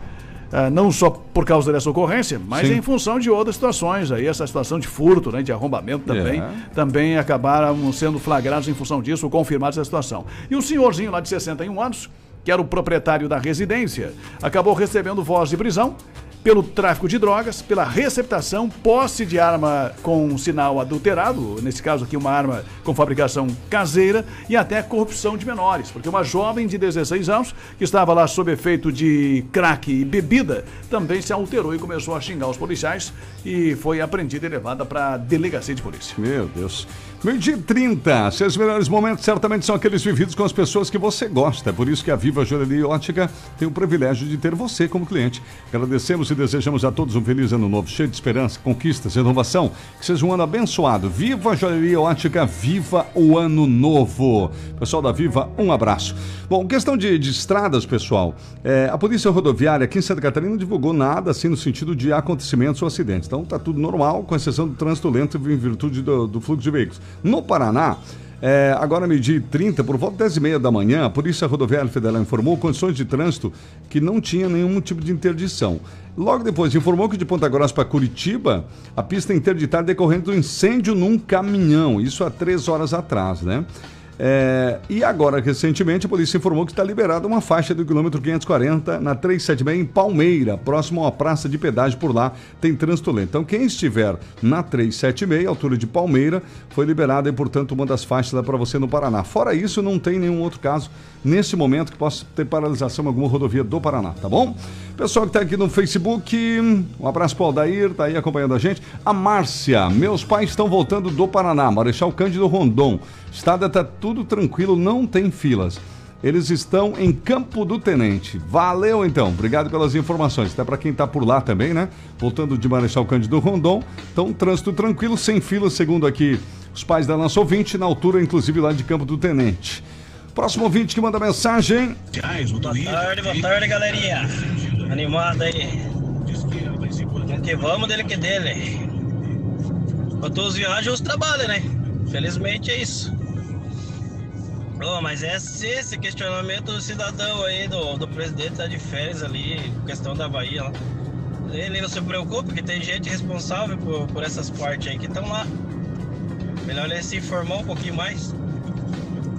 [SPEAKER 1] ah, não só por causa dessa ocorrência, mas
[SPEAKER 2] Sim.
[SPEAKER 1] em função de outras situações. Aí, essa situação de furto, né, de arrombamento também,
[SPEAKER 2] É.
[SPEAKER 1] também acabaram sendo flagrados em função disso, ou confirmados essa situação. E o senhorzinho lá de 61 anos, que era o proprietário da residência, acabou recebendo voz de prisão pelo tráfico de drogas, pela receptação, posse de arma com sinal adulterado, nesse caso aqui uma arma com fabricação caseira, e até corrupção de menores, porque uma jovem de 16 anos, que estava lá sob efeito de crack e bebida, também se alterou e começou a xingar os policiais e foi apreendida e levada para a delegacia de polícia.
[SPEAKER 2] Meu Deus. Meio-dia e 30. Seus melhores momentos certamente são aqueles vividos com as pessoas que você gosta. Por isso que a Viva Joalheria Ótica tem o privilégio de ter você como cliente. Agradecemos e desejamos a todos um feliz ano novo, cheio de esperança, conquistas, renovação. Que seja um ano abençoado. Viva Joalheria Ótica, viva o ano novo. Pessoal da Viva, um abraço. Bom, questão de, de estradas, pessoal. É, a Polícia Rodoviária aqui em Santa Catarina não divulgou nada assim no sentido de acontecimentos ou acidentes. Então tá tudo normal, com exceção do trânsito lento em virtude do, do fluxo de veículos. No Paraná, é, agora meio-dia e 30, por volta das 10 e meia da manhã, a Polícia Rodoviária Federal informou condições de trânsito que não tinha nenhum tipo de interdição. Logo depois, informou que de Ponta Grossa para Curitiba, a pista é interditada decorrente do incêndio num caminhão. Isso há três horas atrás, né? É, e agora, recentemente, a polícia informou que está liberada uma faixa do quilômetro 540 na 376 em Palmeira, próximo à praça de pedágio por lá, tem trânsito lento. Então, quem estiver na 376, altura de Palmeira, foi liberada e, portanto, uma das faixas lá para você no Paraná. Fora isso, não tem nenhum outro caso nesse momento que possa ter paralisação em alguma rodovia do Paraná, tá bom? Pessoal que está aqui no Facebook, um abraço para o Aldair, tá aí acompanhando a gente. A Márcia, meus pais estão voltando do Paraná, Marechal Cândido Rondon. Estrada está tudo tranquilo, não tem filas. Eles estão em Campo do Tenente. Valeu então, obrigado pelas informações. Até para quem está por lá também, né? Voltando de Marechal Cândido Rondon. Então, trânsito tranquilo, sem filas, segundo aqui os pais da nossa ouvinte, na altura, inclusive, lá de Campo do Tenente. Próximo ouvinte que manda mensagem.
[SPEAKER 12] Boa tarde, boa tarde, galerinha. Animado aí. Vamos que vamos dele que dele. Enquanto os viajam, os trabalham, né? Felizmente é isso. Oh, mas esse, esse questionamento do cidadão aí, do, do presidente tá de férias ali, questão da Bahia lá. Ele não se preocupa, porque tem gente responsável por, por essas partes aí que estão lá. Melhor ele se informar um pouquinho mais.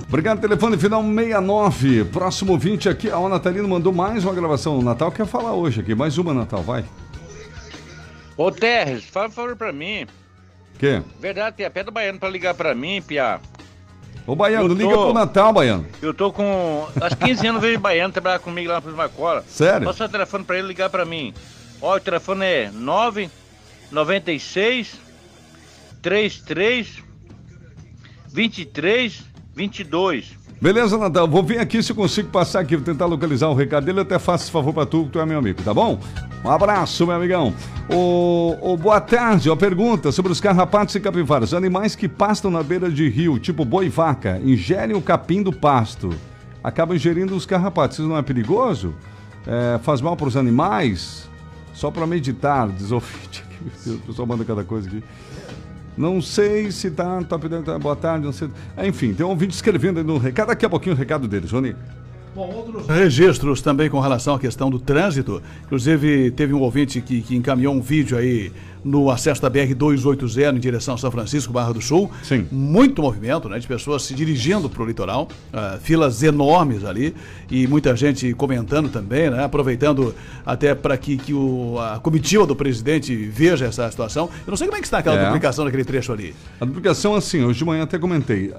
[SPEAKER 2] Obrigado, telefone final 69. Próximo ouvinte aqui, a Natalino mandou mais uma gravação no Natal. Quer falar hoje aqui? Mais uma Natal, vai.
[SPEAKER 6] Ô, Terres, fala um favor pra mim.
[SPEAKER 2] Quê?
[SPEAKER 6] Verdade, tem a pé do Baiano pra ligar pra mim, Pia.
[SPEAKER 2] Ô, Baiano,
[SPEAKER 6] Eu
[SPEAKER 2] liga
[SPEAKER 6] tô-
[SPEAKER 2] pro Natal, Baiano.
[SPEAKER 6] Eu tô com. Acho 15 anos veio Baiano trabalhar comigo lá na Prisma Cola.
[SPEAKER 2] Sério?
[SPEAKER 6] Passa o telefone pra ele ligar pra mim. Ó, o telefone é 996 33 23 22.
[SPEAKER 2] Beleza, Natal? Vou vir aqui se eu consigo passar aqui, vou tentar localizar o recado dele. Eu até faço esse favor pra tu, que tu é meu amigo, tá bom? Um abraço, meu amigão. Ô, ô, boa tarde. Uma pergunta sobre os carrapatos e capivaras. Animais que pastam na beira de rio, tipo boi e vaca, ingerem o capim do pasto. acaba ingerindo os carrapatos. Isso não é perigoso? É, faz mal para os animais? Só para meditar, o Deus, o pessoal manda cada coisa aqui. Não sei se tá, tá pedindo, tá, boa tarde, não sei. Enfim, tem um vídeo escrevendo aí no recado. Daqui a pouquinho o recado dele, Johnny.
[SPEAKER 1] Registros também com relação à questão do trânsito. Inclusive, teve um ouvinte que, que encaminhou um vídeo aí no acesso da BR-280 em direção a São Francisco, Barra do Sul.
[SPEAKER 2] Sim.
[SPEAKER 1] Muito movimento, né? De pessoas se dirigindo para o litoral. ah, filas enormes ali. E muita gente comentando também, né? Aproveitando até para que, que o, a comitiva do presidente veja essa situação. Eu não sei como é que está aquela
[SPEAKER 2] É.
[SPEAKER 1] duplicação daquele trecho ali.
[SPEAKER 2] A duplicação, assim, hoje de manhã até comentei.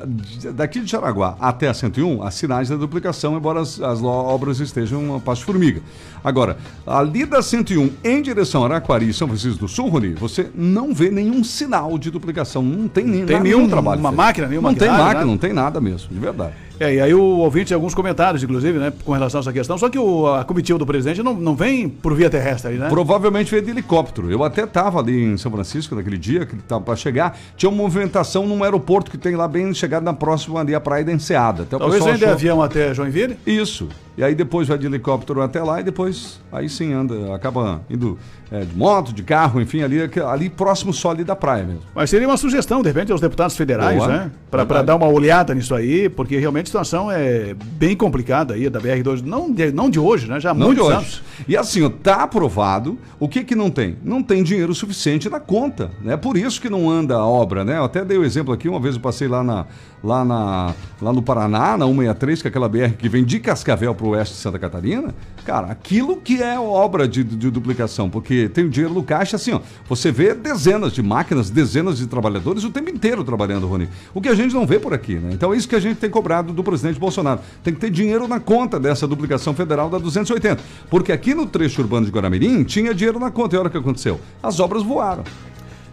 [SPEAKER 2] Daqui de Jaraguá até a 101, há sinais da duplicação, embora as, obras estejam uma passo de formiga. Agora, ali da 101 em direção a Araquari e São Francisco do Sul, Rony, você não vê nenhum sinal de duplicação. Não tem, nem,
[SPEAKER 1] Tem
[SPEAKER 2] nada-
[SPEAKER 1] nenhum-
[SPEAKER 2] trabalho.
[SPEAKER 1] uma
[SPEAKER 2] feito.
[SPEAKER 1] máquina, nenhum
[SPEAKER 2] Não tem máquina,
[SPEAKER 1] né?
[SPEAKER 2] não tem nada mesmo, de verdade.
[SPEAKER 1] É, e aí o ouvinte, alguns comentários, inclusive, né, com relação a essa questão. Só que o, a comitiva do presidente não, não vem por via terrestre né?
[SPEAKER 2] Provavelmente veio de helicóptero. Eu até estava ali em São Francisco naquele dia, que estava para chegar. Tinha uma movimentação num aeroporto que tem lá bem chegado na próxima ali, a Praia da Enseada. Até o
[SPEAKER 1] Talvez de
[SPEAKER 2] achou-
[SPEAKER 1] avião até Joinville.
[SPEAKER 2] Isso. E aí depois vai de helicóptero até lá e depois aí sim anda, acaba indo é, de moto, de carro, enfim, ali, ali próximo só ali da praia mesmo.
[SPEAKER 1] Mas seria uma sugestão, de repente, aos deputados federais,
[SPEAKER 2] Boa.
[SPEAKER 1] né? Para dar uma olhada nisso aí, porque realmente a situação é bem complicada aí da BR-2. Não de, não de hoje, né? Já há
[SPEAKER 2] Não
[SPEAKER 1] muitos
[SPEAKER 2] de hoje.
[SPEAKER 1] anos.
[SPEAKER 2] E assim, tá aprovado. O que que não tem? Não tem dinheiro suficiente na conta, né? Por isso que não anda a obra, né? Eu até dei o exemplo aqui, uma vez eu passei lá na lá na lá no Paraná, na 163, que é aquela BR que vem de Cascavel para o oeste de Santa Catarina. Cara, aquilo que é obra de, de duplicação, porque tem o dinheiro no caixa assim, ó. Você vê dezenas de máquinas, dezenas de trabalhadores o tempo inteiro trabalhando, Rony. O que a gente não vê por aqui, né? Então é isso que a gente tem cobrado do presidente Bolsonaro. Tem que ter dinheiro na conta dessa duplicação federal da 280. Porque aqui no trecho urbano de Guaramirim tinha dinheiro na conta. E olha o que aconteceu. As obras voaram.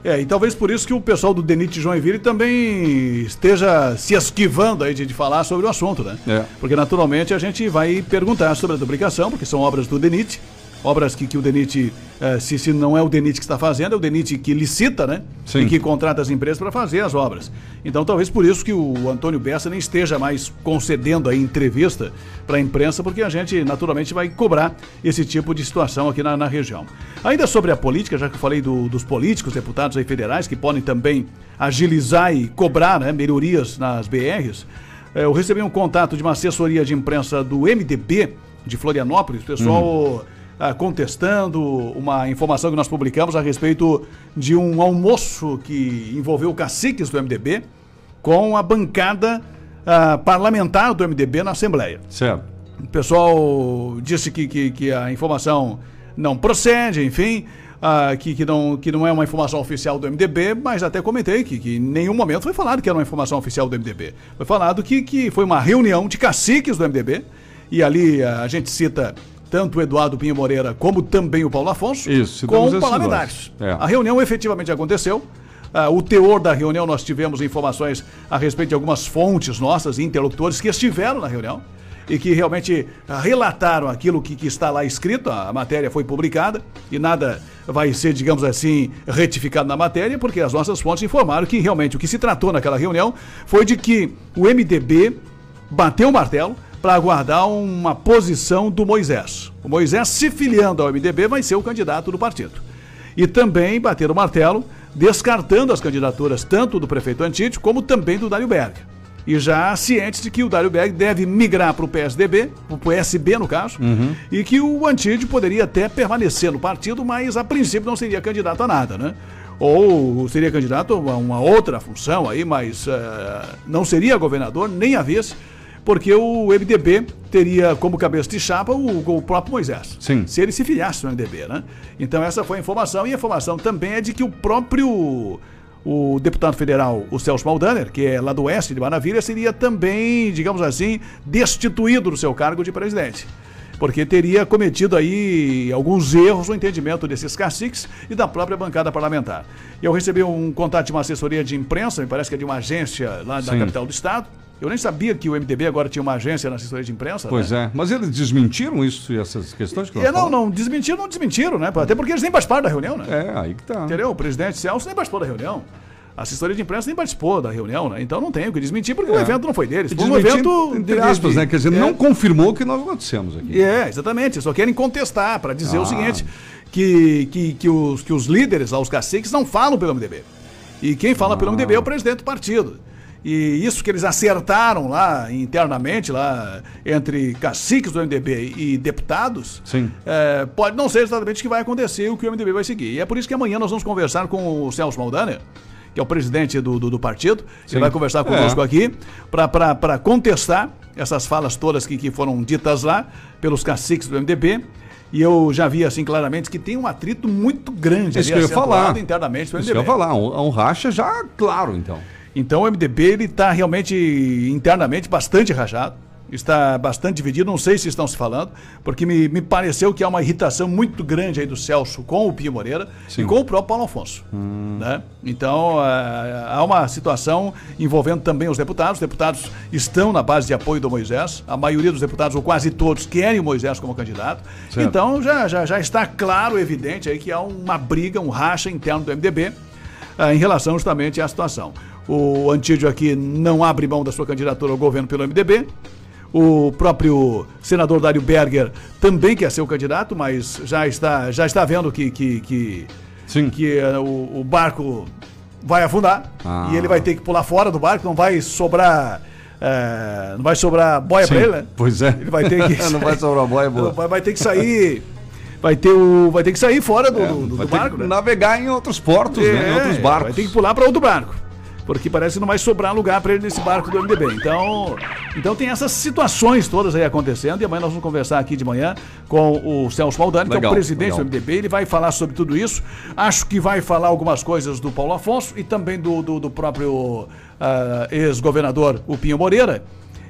[SPEAKER 1] É, e talvez por isso que o pessoal do DENIT Joinville também esteja se esquivando aí de, de falar sobre o assunto, né?
[SPEAKER 2] É.
[SPEAKER 1] Porque naturalmente a gente vai perguntar sobre a duplicação, porque são obras do DENIT, obras que, que o DENIT, eh, se, se não é o DENIT que está fazendo, é o DENIT que licita, né?
[SPEAKER 2] Sim.
[SPEAKER 1] E que contrata as empresas para fazer as obras. Então talvez por isso que o Antônio Bessa nem esteja mais concedendo aí entrevista para a imprensa, porque a gente naturalmente vai cobrar esse tipo de situação aqui na, na região. Ainda sobre a política, já que eu falei do- dos políticos, deputados aí federais, que podem também agilizar e cobrar né, melhorias nas BRs, eh, eu recebi um contato de uma assessoria de imprensa do MDB de Florianópolis, pessoal ah, contestando uma informação que nós publicamos a respeito de um almoço que envolveu caciques do MDB com a bancada ah, parlamentar do MDB na Assembleia.
[SPEAKER 2] Certo.
[SPEAKER 1] O pessoal disse que, que, que a informação não procede, enfim, ah, que, que, não, que não é uma informação oficial do MDB, mas até comentei que, que em nenhum momento foi falado que era uma informação oficial do MDB. Foi falado que, que foi uma reunião de caciques do MDB, e ali a gente cita tanto o Eduardo Pinho Moreira como também o Paulo Afonso,
[SPEAKER 2] Isso,
[SPEAKER 1] com parlamentares.
[SPEAKER 2] É.
[SPEAKER 1] A reunião efetivamente aconteceu. Ah, o teor da reunião, nós tivemos informações a respeito de algumas fontes nossas, interlocutores que estiveram na reunião e que realmente ah, relataram aquilo que, que está lá escrito. A matéria foi publicada e nada vai ser, digamos assim, retificado na matéria, porque as nossas fontes informaram que realmente o que se tratou naquela reunião foi de que o MDB bateu o martelo para aguardar uma posição do Moisés. O Moisés, se filiando ao MDB, vai ser o candidato do partido. E também bater o martelo, descartando as candidaturas tanto do prefeito Antídio como também do Dário Berg. E já cientes de que o Dário Berg deve migrar para o PSDB, para o PSB no caso, e que o Antídio poderia até permanecer no partido, mas a princípio não seria candidato a nada, né? Ou seria candidato a uma outra função aí, mas eh, não seria governador nem a vice, porque o MDB teria como cabeça de chapa o, o próprio Moisés.
[SPEAKER 2] Sim.
[SPEAKER 1] Se ele se filiasse no MDB, né? Então essa foi a informação, e a informação também é de que o próprio o deputado federal, o Celso Maldaner, que é lá do oeste de Maravilha, seria também, digamos assim, destituído do seu cargo de presidente. Porque teria cometido aí alguns erros no entendimento desses caciques e da própria bancada parlamentar. Eu recebi um contato de uma assessoria de imprensa, me parece que é de uma agência lá da
[SPEAKER 2] Sim.
[SPEAKER 1] capital do estado. Eu nem sabia que o MDB agora tinha uma agência na assessoria de imprensa.
[SPEAKER 2] Pois
[SPEAKER 1] né?
[SPEAKER 2] é. Mas eles desmentiram isso e essas questões que
[SPEAKER 1] É, não, não, desmentiram, não desmentiram, né? Até porque eles nem participaram da reunião, né?
[SPEAKER 2] É, aí que tá.
[SPEAKER 1] Entendeu? O presidente Celso nem participou da reunião. A assessoria de imprensa nem participou da reunião, né? Então não tem o que desmentir, porque o
[SPEAKER 2] É.
[SPEAKER 1] evento não foi deles. Foi um evento.
[SPEAKER 2] entre aspas,
[SPEAKER 1] de-
[SPEAKER 2] né? Quer dizer,
[SPEAKER 1] é.
[SPEAKER 2] não confirmou o que nós noticiamos aqui.
[SPEAKER 1] É, exatamente. Só querem contestar para dizer
[SPEAKER 2] Ah.
[SPEAKER 1] o seguinte: que, que, que, os, que os líderes, lá, os caciques, não falam pelo MDB. E quem fala pelo MDB é o presidente do partido. E isso que eles acertaram lá internamente, lá entre caciques do MDB e deputados,
[SPEAKER 2] Sim.
[SPEAKER 1] é, pode não ser exatamente o que vai acontecer e o que o MDB vai seguir. E é por isso que amanhã nós vamos conversar com o Celso Maldaner, que é o presidente do, do, do partido.
[SPEAKER 2] Sim.
[SPEAKER 1] Ele vai conversar
[SPEAKER 2] É.
[SPEAKER 1] conosco aqui para contestar essas falas todas que, que foram ditas lá pelos caciques do MDB. E eu já vi assim claramente que tem um atrito muito grande
[SPEAKER 2] Isso que eu ia falar.
[SPEAKER 1] internamente
[SPEAKER 2] Isso que eu ia falar. Um, um racha já claro, então.
[SPEAKER 1] Então o MDB ele está realmente internamente bastante rachado, está bastante dividido. Não sei se estão se falando, porque me, me pareceu que há uma irritação muito grande aí do Celso com o Pio Moreira
[SPEAKER 2] Sim.
[SPEAKER 1] e com o próprio Paulo Afonso. Né? Então ah, há uma situação envolvendo também os deputados. Os deputados estão na base de apoio do Moisés. A maioria dos deputados, ou quase todos, querem o Moisés como candidato.
[SPEAKER 2] Certo.
[SPEAKER 1] Então já, já, já está claro, evidente aí que há uma briga, um racha interno do MDB ah, em relação justamente à situação. O Antídio aqui não abre mão da sua candidatura ao governo pelo MDB. O próprio senador Dário Berger também quer ser o candidato, mas já está, já está vendo que, que, que, que eh, o, o barco vai afundar
[SPEAKER 2] Ah.
[SPEAKER 1] e ele vai ter que pular fora do barco, não vai sobrar. eh, não vai sobrar boia
[SPEAKER 2] Sim,
[SPEAKER 1] para ele, né?
[SPEAKER 2] Pois é.
[SPEAKER 1] Ele vai ter que.
[SPEAKER 2] Não vai sobrar boia, boa.
[SPEAKER 1] Vai, vai ter que sair. Vai ter, o, vai ter que sair fora do, do, do
[SPEAKER 2] É, Vai ter
[SPEAKER 1] barco, né?
[SPEAKER 2] navegar em outros portos, né? Em outros
[SPEAKER 1] É,
[SPEAKER 2] barcos.
[SPEAKER 1] Vai ter que pular para outro barco. Porque parece que não vai sobrar lugar para ele nesse barco do MDB. Então, então tem essas situações todas aí acontecendo. E amanhã nós vamos conversar aqui de manhã com o Celso Maldani, que é
[SPEAKER 2] Legal,
[SPEAKER 1] o presidente
[SPEAKER 2] legal.
[SPEAKER 1] do MDB. Ele vai falar sobre tudo isso. Acho que vai falar algumas coisas do Paulo Afonso e também do, do, do próprio ah, ex-governador, o Pinho Moreira.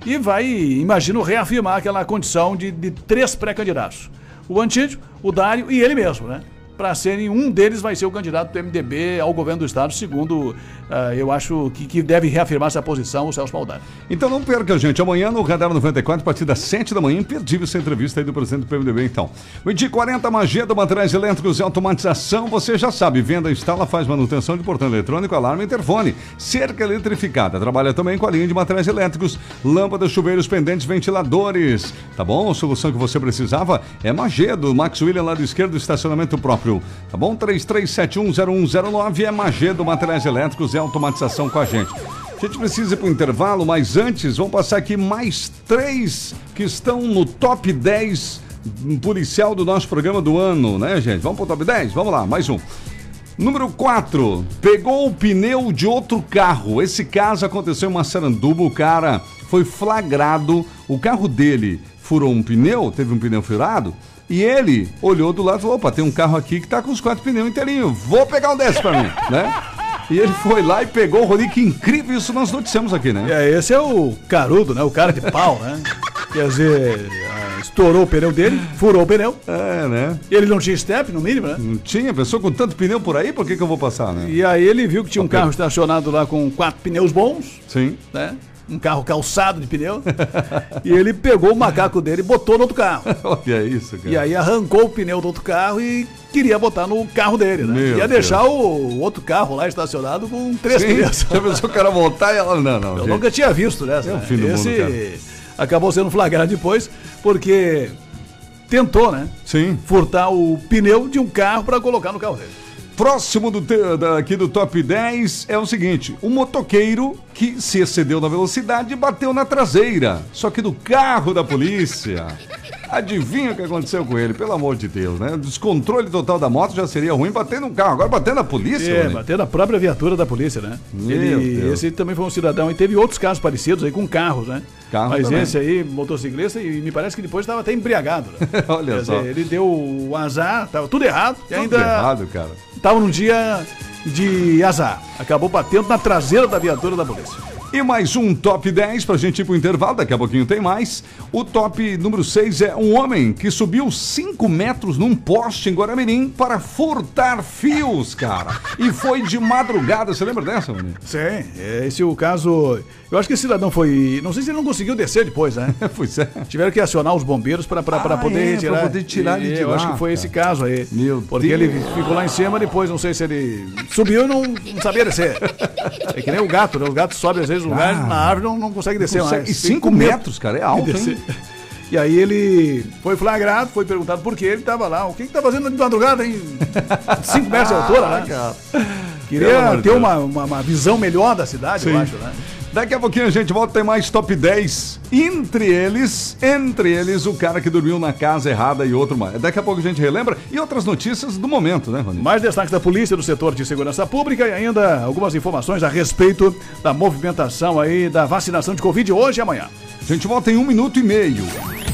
[SPEAKER 1] E vai, imagino, reafirmar aquela condição de, de três pré-candidatos. O Antídio, o Dário e ele mesmo, né? Para serem, um deles vai ser o candidato do MDB ao governo do Estado, segundo, ah, eu acho que, que deve reafirmar essa posição o Celso Maldani.
[SPEAKER 2] Então não perca, gente. Amanhã no Radar 94, a partir das 7 da manhã, imperdível essa entrevista aí do presidente do PMDB, então. De 40 Magia do Materiais Elétricos e Automatização, você já sabe, venda, instala, faz manutenção de portão eletrônico, alarme e interfone. Cerca eletrificada, trabalha também com a linha de materiais elétricos, lâmpadas, chuveiros, pendentes, ventiladores. Tá bom? A solução que você precisava é Magedo, Max William, lado esquerdo, estacionamento próprio. Tá bom? 33710109 é Magedo, Materiais Elétricos e Automatização com a gente. A gente precisa ir para o intervalo, mas antes, vamos passar aqui mais três que estão no top 10 policial do nosso programa do ano, né, gente? Vamos para o top 10? Vamos lá, mais um. Número 4, pegou o pneu de outro carro. Esse caso aconteceu em Massaranduba, o cara foi flagrado, o carro dele furou um pneu, teve um pneu furado, e ele olhou do lado e falou, opa, tem um carro aqui que tá com os quatro pneus inteirinhos, vou pegar um desses pra mim, né? E ele foi lá e pegou o Rodrigo, que incrível, isso nós noticiamos aqui, né?
[SPEAKER 1] É, esse é o carudo, né? O cara de pau, né? Quer dizer, ah, estourou o pneu dele, furou o pneu.
[SPEAKER 2] É, né?
[SPEAKER 1] Ele não tinha step, no mínimo, né?
[SPEAKER 2] Não tinha, pessoa com tanto pneu por aí, por que que eu vou passar, né?
[SPEAKER 1] E aí ele viu que tinha um carro estacionado lá com quatro pneus bons,
[SPEAKER 2] Sim.
[SPEAKER 1] né? Um carro calçado de pneu. e ele pegou o macaco dele e botou no outro carro.
[SPEAKER 2] Olha isso, cara.
[SPEAKER 1] E aí arrancou o pneu do outro carro e queria botar no carro dele, né?
[SPEAKER 2] Meu
[SPEAKER 1] Ia
[SPEAKER 2] Deus.
[SPEAKER 1] deixar o outro carro lá estacionado com três
[SPEAKER 2] Sim,
[SPEAKER 1] pneus.
[SPEAKER 2] já pensou o cara voltar e ela, não, não.
[SPEAKER 1] Eu
[SPEAKER 2] gente.
[SPEAKER 1] nunca tinha visto dessa.
[SPEAKER 2] É o
[SPEAKER 1] né?
[SPEAKER 2] fim do mundo,
[SPEAKER 1] Esse
[SPEAKER 2] cara.
[SPEAKER 1] acabou sendo flagrado depois, porque tentou, né?
[SPEAKER 2] Sim.
[SPEAKER 1] Furtar o pneu de um carro para colocar no carro dele.
[SPEAKER 2] Próximo do te- da- aqui do top 10 é o seguinte: um motoqueiro que se excedeu na velocidade e bateu na traseira, só que do carro da polícia. Adivinha o que aconteceu com ele, pelo amor de Deus, né? Descontrole total da moto já seria ruim bater no carro, agora bater na polícia,
[SPEAKER 1] É, bater na própria viatura da polícia, né?
[SPEAKER 2] Meu
[SPEAKER 1] Ele,
[SPEAKER 2] Deus.
[SPEAKER 1] esse também foi um cidadão e teve outros casos parecidos aí com carros, né?
[SPEAKER 2] Carro
[SPEAKER 1] Mas
[SPEAKER 2] também.
[SPEAKER 1] esse aí, motociclista, e me parece que depois estava até embriagado. Né?
[SPEAKER 2] Olha
[SPEAKER 1] Quer
[SPEAKER 2] só.
[SPEAKER 1] dizer, ele deu o azar, tava tudo errado e
[SPEAKER 2] Tudo
[SPEAKER 1] ainda
[SPEAKER 2] errado, cara.
[SPEAKER 1] Estava num dia de azar. Acabou batendo na traseira da viatura da polícia.
[SPEAKER 2] E mais um top 10 pra gente ir pro intervalo, daqui a pouquinho tem mais. O top número 6 é um homem que subiu 5 metros num poste em Guaramirim para furtar fios, cara. E foi de madrugada, você lembra dessa, mano?
[SPEAKER 1] Sim, esse é o caso. Eu acho que esse cidadão foi. Não sei se ele não conseguiu descer depois, né?
[SPEAKER 2] pois é.
[SPEAKER 1] Tiveram que acionar os bombeiros para
[SPEAKER 2] Ah,
[SPEAKER 1] poder
[SPEAKER 2] é,
[SPEAKER 1] retirar.
[SPEAKER 2] pra poder tirar ele de
[SPEAKER 1] Eu acho
[SPEAKER 2] lá,
[SPEAKER 1] que foi
[SPEAKER 2] cara.
[SPEAKER 1] esse caso aí.
[SPEAKER 2] Meu
[SPEAKER 1] Porque
[SPEAKER 2] Deus.
[SPEAKER 1] ele ficou lá em cima, depois não sei se ele subiu e não, não sabia descer. É que nem o gato, né? O gato sobe às vezes no lugar,
[SPEAKER 2] Ah.
[SPEAKER 1] na árvore não, não consegue descer
[SPEAKER 2] consegue.
[SPEAKER 1] mais.
[SPEAKER 2] E cinco metros, cara, é alto, hein?
[SPEAKER 1] E aí ele foi flagrado, foi perguntado por que ele estava lá. O que que tá fazendo de madrugada, hein? 5 metros de altura,
[SPEAKER 2] Ah,
[SPEAKER 1] né?
[SPEAKER 2] Amor
[SPEAKER 1] Queria ter uma, uma, uma visão melhor da cidade, eu
[SPEAKER 2] Sim.
[SPEAKER 1] acho, né?
[SPEAKER 2] Daqui a pouquinho a gente volta tem mais top 10. Entre eles, entre eles, o cara que dormiu na casa errada e outro mais. Daqui a pouco a gente relembra e outras notícias do momento, né, Rony?
[SPEAKER 1] Mais destaques da polícia do setor de segurança pública e ainda algumas informações a respeito da movimentação aí da vacinação de Covid hoje e amanhã.
[SPEAKER 2] A gente volta em um minuto e meio.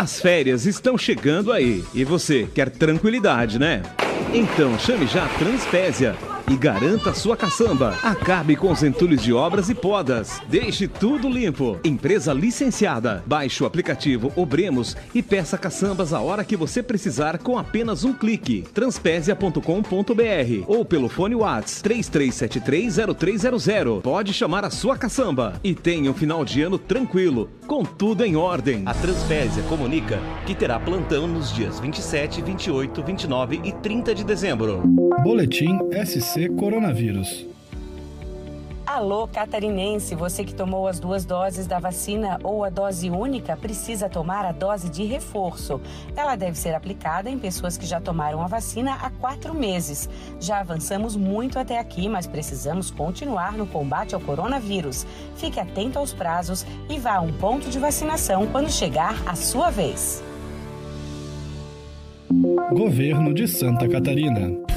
[SPEAKER 13] As férias estão chegando aí e você quer tranquilidade, né? Então chame já a Transpésia e garanta sua caçamba. Acabe com os entulhos de obras e podas. Deixe tudo limpo. Empresa licenciada. Baixe o aplicativo Obremos e peça caçambas a hora que você precisar com apenas um clique. Transpésia.com.br ou pelo fone Whats 33730300. Pode chamar a sua caçamba e tenha um final de ano tranquilo, com tudo em ordem.
[SPEAKER 5] A Transpésia comunica que terá plantão nos dias 27, 28, 29 e 30 de dezembro.
[SPEAKER 14] Boletim SC Coronavírus.
[SPEAKER 15] Alô, catarinense, você que tomou as duas doses da vacina ou a dose única precisa tomar a dose de reforço. Ela deve ser aplicada em pessoas que já tomaram a vacina há quatro meses. Já avançamos muito até aqui, mas precisamos continuar no combate ao coronavírus. Fique atento aos prazos e vá a um ponto de vacinação quando chegar a sua vez.
[SPEAKER 14] Governo de Santa Catarina.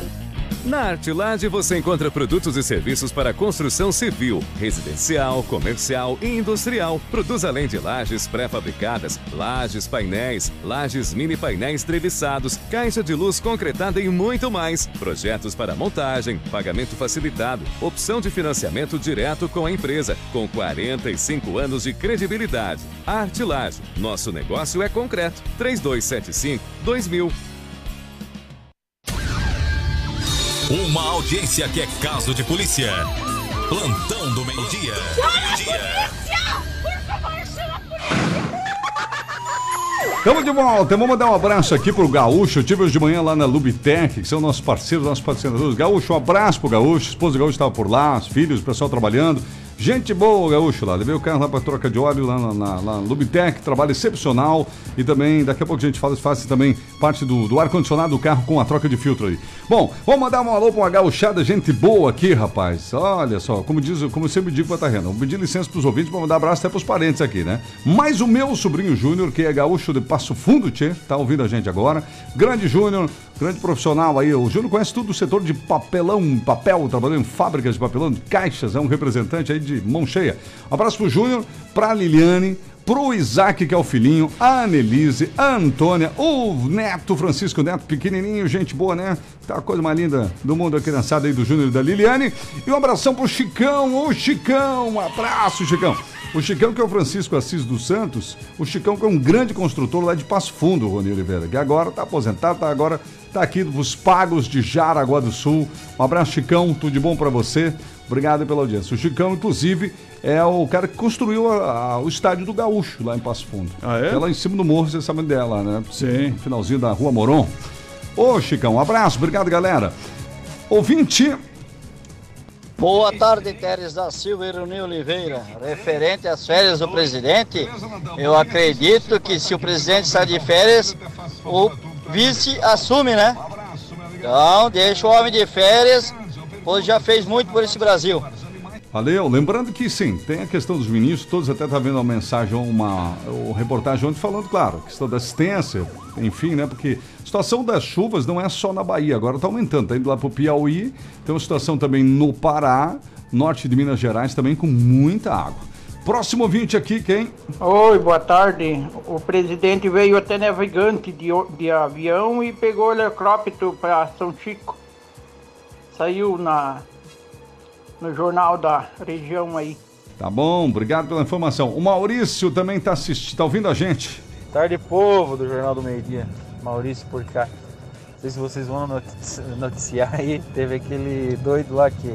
[SPEAKER 16] Na Artilade você encontra produtos e serviços para construção civil, residencial, comercial e industrial. Produz além de lajes pré-fabricadas, lajes painéis, lajes mini painéis treviçados, caixa de luz concretada e muito mais. Projetos para montagem, pagamento facilitado, opção de financiamento direto com a empresa, com 45 anos de credibilidade. Artilage, nosso negócio é concreto. 3275 2000
[SPEAKER 17] audiência que é caso de polícia. Plantão do meio-dia.
[SPEAKER 2] Estamos de volta. Vamos mandar um abraço aqui pro Gaúcho. Eu tive hoje de manhã lá na Lubitec, que são nossos parceiros, nossos patrocinadores. Gaúcho, um abraço pro Gaúcho. A esposa do Gaúcho estava por lá, os filhos, o pessoal trabalhando. Gente boa, Gaúcho, lá. Levei o carro lá para troca de óleo lá na, na, na Lubitec, trabalho excepcional. E também, daqui a pouco a gente fala, faz também parte do, do ar-condicionado do carro com a troca de filtro aí. Bom, vamos mandar um alô pra uma gauchada, gente boa aqui, rapaz. Olha só, como diz, como eu sempre digo pra Tarrena, vou pedir licença pros ouvintes pra mandar abraço até pros parentes aqui, né? Mas o meu sobrinho Júnior, que é gaúcho de Passo Fundo, tchê, tá ouvindo a gente agora. Grande Júnior, grande profissional aí. O Júnior conhece tudo do setor de papelão, papel, trabalhando em fábricas de papelão, de caixas, é um representante aí de mão cheia. Um abraço pro Júnior, pra Liliane, pro Isaac, que é o filhinho, a Annelise, a Antônia, o Neto, Francisco Neto, pequenininho, gente boa, né? Tá a coisa mais linda do mundo, a criançada aí do Júnior e da Liliane. E um abração pro Chicão, ô Chicão, um abraço, Chicão. O Chicão, que é o Francisco Assis dos Santos, o Chicão, que é um grande construtor lá de Passo Fundo, Rony Oliveira, que agora tá aposentado, tá agora tá aqui dos pagos de Jaraguá do Sul. Um abraço, Chicão, tudo de bom para você. Obrigado pela audiência. O Chicão, inclusive, é o cara que construiu a- a- o estádio do Gaúcho lá em Passo Fundo.
[SPEAKER 1] Ah, é?
[SPEAKER 2] É lá em cima do morro, você sabe lá, né? Sim. No finalzinho da Rua Moron. Ô, Chicão, um abraço, obrigado, galera. Ouvinte,
[SPEAKER 18] Boa tarde, Teres da Silva e Rony Oliveira. Referente às férias do presidente, eu acredito que se o presidente sai de férias, o vice assume, né? Então, deixa o homem de férias, pois já fez muito por esse Brasil.
[SPEAKER 2] Valeu. Lembrando que sim, tem a questão dos ministros, todos até tá vendo uma mensagem, uma, uma reportagem ontem falando, claro, questão da assistência, enfim, né? Porque a situação das chuvas não é só na Bahia, agora está aumentando, tá indo lá pro Piauí, tem uma situação também no Pará, norte de Minas Gerais também com muita água. Próximo ouvinte aqui, quem?
[SPEAKER 19] Oi, boa tarde. O presidente veio até navegante de, o- de avião e pegou o helicóptero para São Chico. Saiu na, no jornal da região aí.
[SPEAKER 2] Tá bom, obrigado pela informação. O Maurício também tá assistindo, tá ouvindo a gente.
[SPEAKER 20] Tarde, povo do Jornal do Meio Dia. Maurício por cá. Não sei se vocês vão notici- noticiar aí. Teve aquele doido lá que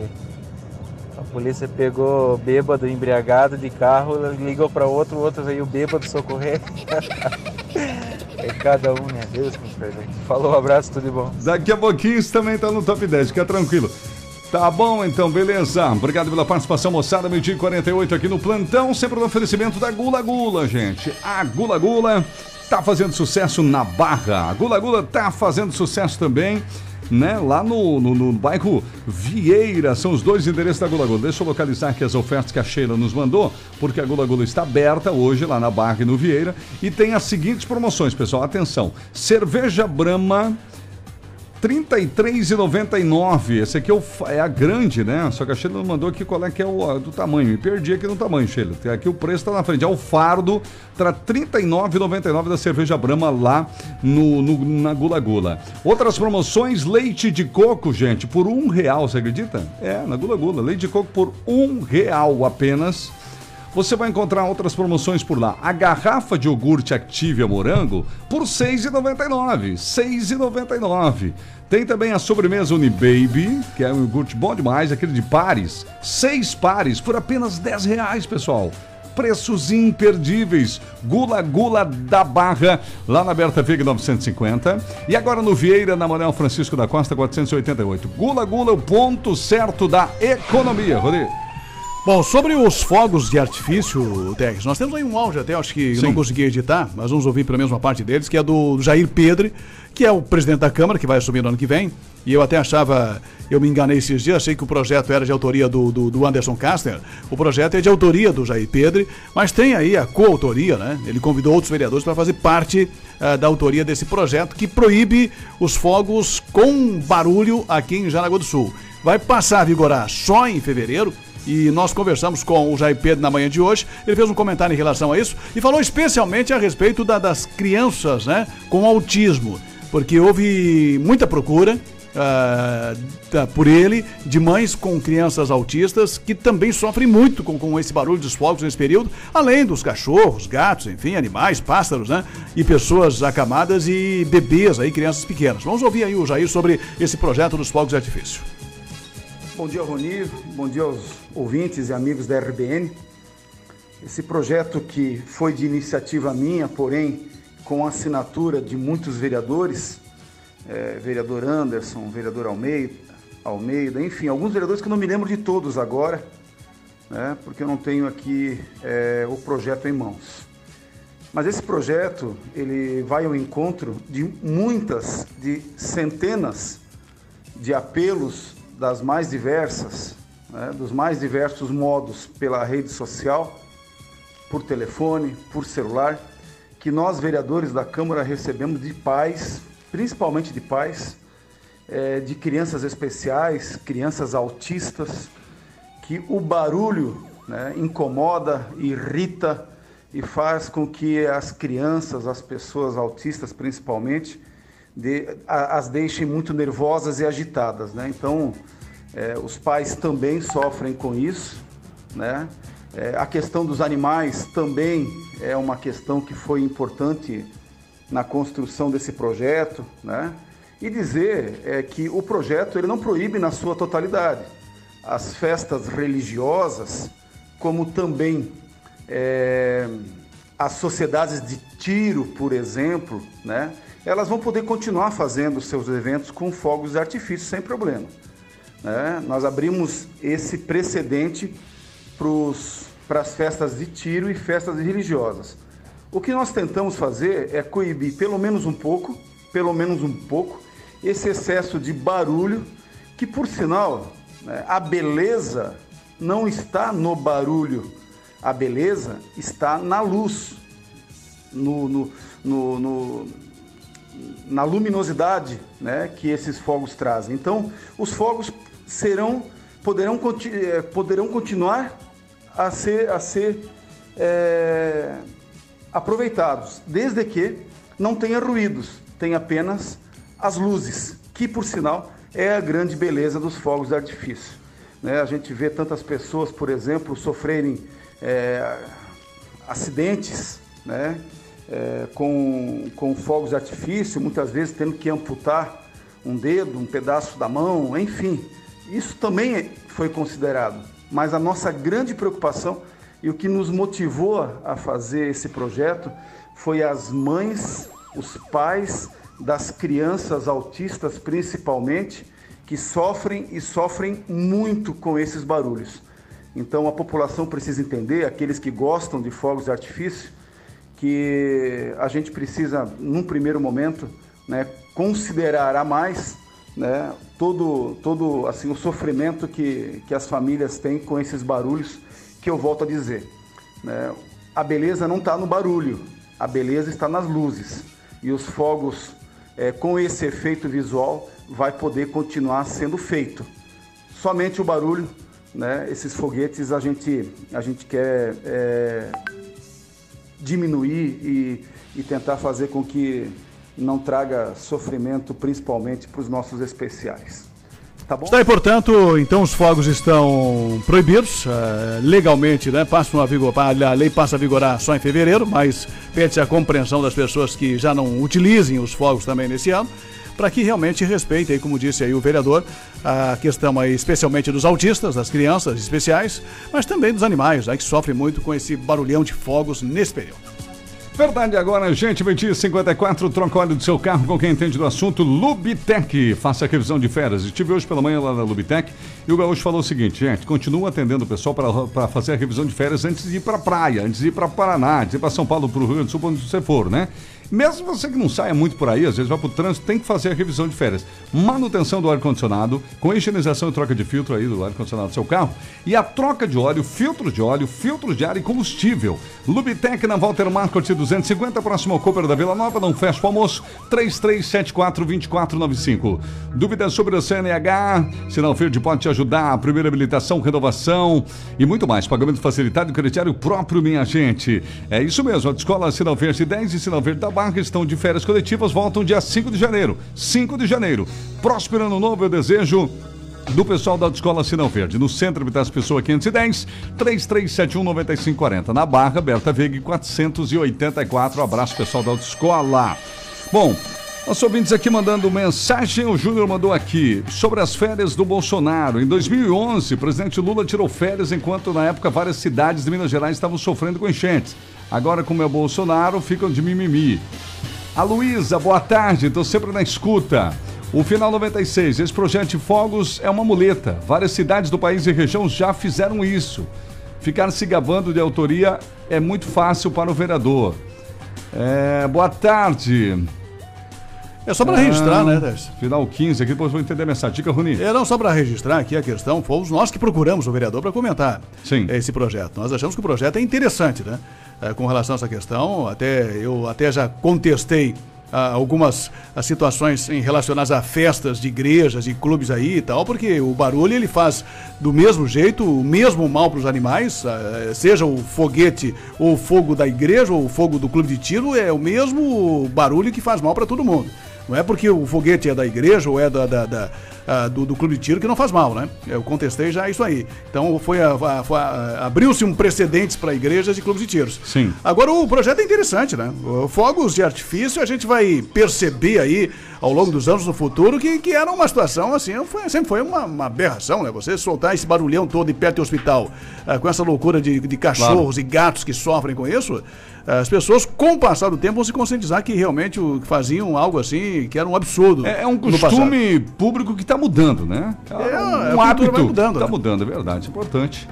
[SPEAKER 20] a polícia pegou bêbado, embriagado de carro, ligou para outro, o outro veio bêbado socorrer. é cada um, né? Deus nos perdoe. Falou, abraço, tudo de bom.
[SPEAKER 2] Daqui a pouquinho isso também tá no top 10, fica tranquilo. Tá bom, então, beleza. Obrigado pela participação, moçada. Meio-dia e 48 aqui no plantão, sempre no oferecimento da Gula Gula, gente. A Gula Gula tá fazendo sucesso na Barra. A Gula Gula tá fazendo sucesso também, né? Lá no, no, no bairro Vieira. São os dois endereços da Gula Gula. Deixa eu localizar aqui as ofertas que a Sheila nos mandou, porque a Gula Gula está aberta hoje lá na Barra e no Vieira. E tem as seguintes promoções, pessoal. Atenção: cerveja Brahma. R$ 33,99. Esse aqui é, o é a grande, né? Só que a Sheila mandou aqui qual é que é o do tamanho. Me perdi aqui no tamanho, Sheila. Aqui o preço tá na frente. É o fardo, R$ 39,99 da cerveja Brahma lá no, no- na Gula Gula. Outras promoções, leite de coco, gente, por um real, você acredita? É, na Gula Gula. Leite de coco por um real apenas. Você vai encontrar outras promoções por lá. A garrafa de iogurte Activia Morango por R$ 6,99. R$ 6,99. Tem também a sobremesa Unibaby, que é um iogurte bom demais, aquele de pares. Seis pares por apenas 10 reais, pessoal. Preços imperdíveis. Gula Gula da Barra, lá na Berta Veiga 950. E agora no Vieira, na Manuel Francisco da Costa 488. Gula Gula, o ponto certo da economia, Rodrigo.
[SPEAKER 1] Bom, sobre os fogos de artifício, Tex, nós temos aí um áudio até, acho que não consegui editar, mas vamos ouvir pelo menos uma parte deles, que é do Jair Pedre, que é o presidente da Câmara, que vai assumir no ano que vem. E eu até achava, eu me enganei esses dias, achei que o projeto era de autoria do, do, do Anderson Kastner. O projeto é de autoria do Jair Pedre, mas tem aí a coautoria, né? Ele convidou outros vereadores para fazer parte ah, da autoria desse projeto que proíbe os fogos com barulho aqui em Jaraguá do Sul. Vai passar a vigorar só em fevereiro. E nós conversamos com o Jair Pedro na manhã de hoje. Ele fez um comentário em relação a isso e falou especialmente a respeito da- das crianças né, com autismo. Porque houve muita procura da- por ele de mães com crianças autistas que também sofrem muito com, com esse barulho dos fogos nesse período, além dos cachorros, gatos, enfim, animais, pássaros, né? E pessoas acamadas e bebês aí, crianças pequenas. Vamos ouvir aí o Jair sobre esse projeto dos fogos de artifício.
[SPEAKER 21] Bom dia, Roni. Bom dia aos ouvintes e amigos da RBN. Esse projeto que foi de iniciativa minha, porém com assinatura de muitos vereadores, eh, vereador Anderson, vereador Almeida, Almeida, enfim, alguns vereadores que eu não me lembro de todos agora, né, porque eu não tenho aqui eh, o projeto em mãos. Mas esse projeto ele vai ao encontro de muitas, de centenas de apelos das mais diversas, né, dos mais diversos modos pela rede social, por telefone, por celular, que nós vereadores da Câmara recebemos de pais, principalmente de pais, eh, de crianças especiais, crianças autistas, que o barulho né, incomoda, irrita e faz com que as crianças, as pessoas autistas principalmente, de- a- as deixem muito nervosas e agitadas. Né? Então, eh, os pais também sofrem com isso. Né? Eh, a questão dos animais também é uma questão que foi importante na construção desse projeto. Né? E dizer é, que o projeto ele não proíbe na sua totalidade as festas religiosas, como também é, as sociedades de tiro, por exemplo, né? elas vão poder continuar fazendo seus eventos com fogos de artifício sem problema. Né? Nós abrimos esse precedente para as festas de tiro e festas religiosas. O que nós tentamos fazer é coibir pelo menos um pouco, pelo menos um pouco, esse excesso de barulho, que por sinal, né, a beleza não está no barulho, a beleza está na luz, no, no- no- no- na luminosidade né, que esses fogos trazem. Então, os fogos serão, poderão, eh, poderão continuar a ser, a ser é, aproveitados, desde que não tenha ruídos, tem apenas as luzes, que por sinal é a grande beleza dos fogos de artifício. Né? A gente vê tantas pessoas, por exemplo, sofrerem é, acidentes né? É, com, com fogos de artifício, muitas vezes tendo que amputar um dedo, um pedaço da mão, enfim. Isso também foi considerado. Mas a nossa grande preocupação e o que nos motivou a fazer esse projeto foi as mães, os pais das crianças autistas principalmente, que sofrem e sofrem muito com esses barulhos. Então a população precisa entender, aqueles que gostam de fogos de artifício, que a gente precisa, num primeiro momento, né, considerar a mais né, todo, todo assim, o sofrimento que, que as famílias têm com esses barulhos, que eu volto a dizer. Né, a beleza não está no barulho, a beleza está nas luzes. E os fogos, é, com esse efeito visual, vai poder continuar sendo feito. Somente o barulho, né, esses foguetes, a gente, a gente quer é, diminuir e, e tentar fazer com que não traga sofrimento, principalmente para os nossos especiais. Tá bom?
[SPEAKER 1] Está aí, portanto, então os fogos estão proibidos uh, legalmente, né? Passam a, vigor, a lei passa a vigorar só em fevereiro, mas pede a compreensão das pessoas que já não utilizem os fogos também nesse ano, para que realmente respeitem, como disse aí o vereador, a questão aí, especialmente dos autistas, das crianças especiais, mas também dos animais, né, que sofrem muito com esse barulhão de fogos nesse período.
[SPEAKER 2] Verdade agora, gente, meio 54, troca óleo do seu carro com quem entende do assunto, Lubitec. Faça a revisão de férias. Estive hoje pela manhã lá na Lubitec e o Gaúcho falou o seguinte, gente, continua atendendo o pessoal para fazer a revisão de férias antes de ir para a praia, antes de ir para Paraná, antes de ir para São Paulo, para o Rio Grande do Sul, onde você for, né? Mesmo você que não saia muito por aí, às vezes vai para o trânsito, tem que fazer a revisão de férias. Manutenção do ar-condicionado, com higienização e troca de filtro aí do ar-condicionado do seu carro. E a troca de óleo, filtro de óleo, filtro de ar e combustível. Lubitec na Walter Marcos 250, próximo ao Cooper da Vila Nova, não fecha o almoço, 3374-2495. Dúvidas sobre o CNH? Sinal Verde pode te ajudar. Primeira habilitação, renovação e muito mais. Pagamento facilitado e crediário próprio, minha gente. É isso mesmo, a Escola Sinal Verde 10 e Sinal Verde da Barra estão de férias coletivas, voltam dia 5 de janeiro. 5 de janeiro. Próspero ano novo, eu desejo do pessoal da Escola Sinal Verde, no centro Habitats Pessoa 510, 3371 9540. Na Barra, Berta Veiga 484. abraço, pessoal da Autoescola. Bom, nossos ouvintes aqui mandando mensagem, o Júnior mandou aqui sobre as férias do Bolsonaro. Em 2011, o presidente Lula tirou férias enquanto na época várias cidades de Minas Gerais estavam sofrendo com enchentes. Agora, como é Bolsonaro, ficam de mimimi. A Luísa, boa tarde, estou sempre na escuta. O Final 96, esse projeto de fogos é uma muleta. Várias cidades do país e região já fizeram isso. Ficar se gabando de autoria é muito fácil para o vereador. É, boa tarde.
[SPEAKER 1] É só para registrar, né, Décio?
[SPEAKER 2] Final 15 aqui, depois vou entender a mensagem. Dica, Runi.
[SPEAKER 1] É, não, só para registrar aqui a questão, fomos nós que procuramos o vereador para comentar
[SPEAKER 2] Sim.
[SPEAKER 1] esse projeto. Nós achamos que o projeto é interessante, né? É, com relação a essa questão, até eu até já contestei ah, algumas ah, situações em relacionadas a festas de igrejas e clubes aí e tal, porque o barulho ele faz do mesmo jeito, o mesmo mal para os animais, ah, seja o foguete ou o fogo da igreja ou o fogo do clube de tiro, é o mesmo barulho que faz mal para todo mundo. Não é porque o foguete é da igreja ou é da, da, da uh, do, do, clube de tiro que não faz mal, né? Eu contestei já isso aí. Então foi, abriu-se um precedentes para igrejas e clubes de tiros.
[SPEAKER 2] Sim.
[SPEAKER 1] Agora o projeto é interessante, né? Fogos de artifício a gente vai perceber aí ao longo dos anos no futuro que, que era uma situação assim, foi, sempre foi uma, uma aberração, né? Você soltar esse barulhão todo em perto do hospital, uh, com essa loucura de, de cachorros claro. e gatos que sofrem com isso as pessoas, com o passar do tempo, vão se conscientizar que realmente faziam algo assim, que era um absurdo.
[SPEAKER 2] É, é um costume público que está mudando, né?
[SPEAKER 1] É, um, um hábito vai mudando.
[SPEAKER 2] Está né? mudando, é verdade, é importante.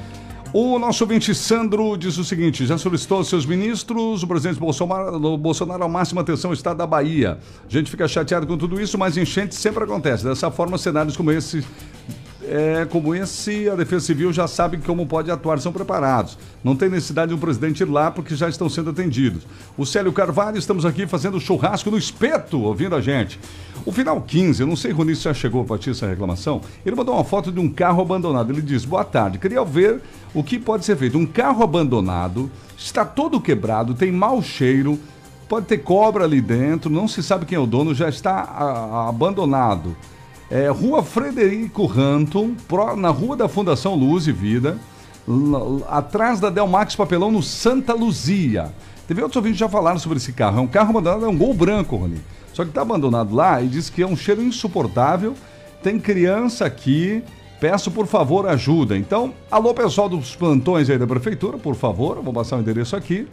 [SPEAKER 2] O nosso ouvinte Sandro diz o seguinte: já solicitou aos seus ministros, o presidente Bolsonaro, Bolsonaro a máxima atenção ao estado da Bahia. A gente fica chateado com tudo isso, mas enchente sempre acontece. Dessa forma, cenários como esse é, como esse, a Defesa Civil já sabe como pode atuar, são preparados. Não tem necessidade de um presidente ir lá porque já estão sendo atendidos. O Célio Carvalho, estamos aqui fazendo churrasco no espeto, ouvindo a gente. O final 15, eu não sei, Rony, se já chegou para ti essa reclamação. Ele mandou uma foto de um carro abandonado. Ele diz: Boa tarde, queria ver o que pode ser feito. Um carro abandonado, está todo quebrado, tem mau cheiro, pode ter cobra ali dentro, não se sabe quem é o dono, já está a- a- abandonado. É, rua Frederico Ranton, na Rua da Fundação Luz e Vida, atrás da Delmax Papelão, no Santa Luzia. Teve outros ouvintes já falaram sobre esse carro. É um carro abandonado, é um gol branco, Rony. Só que está abandonado lá e diz que é um cheiro insuportável. Tem criança aqui. Peço, por favor, ajuda. Então, alô, pessoal dos plantões aí da prefeitura, por favor, vou passar o endereço aqui,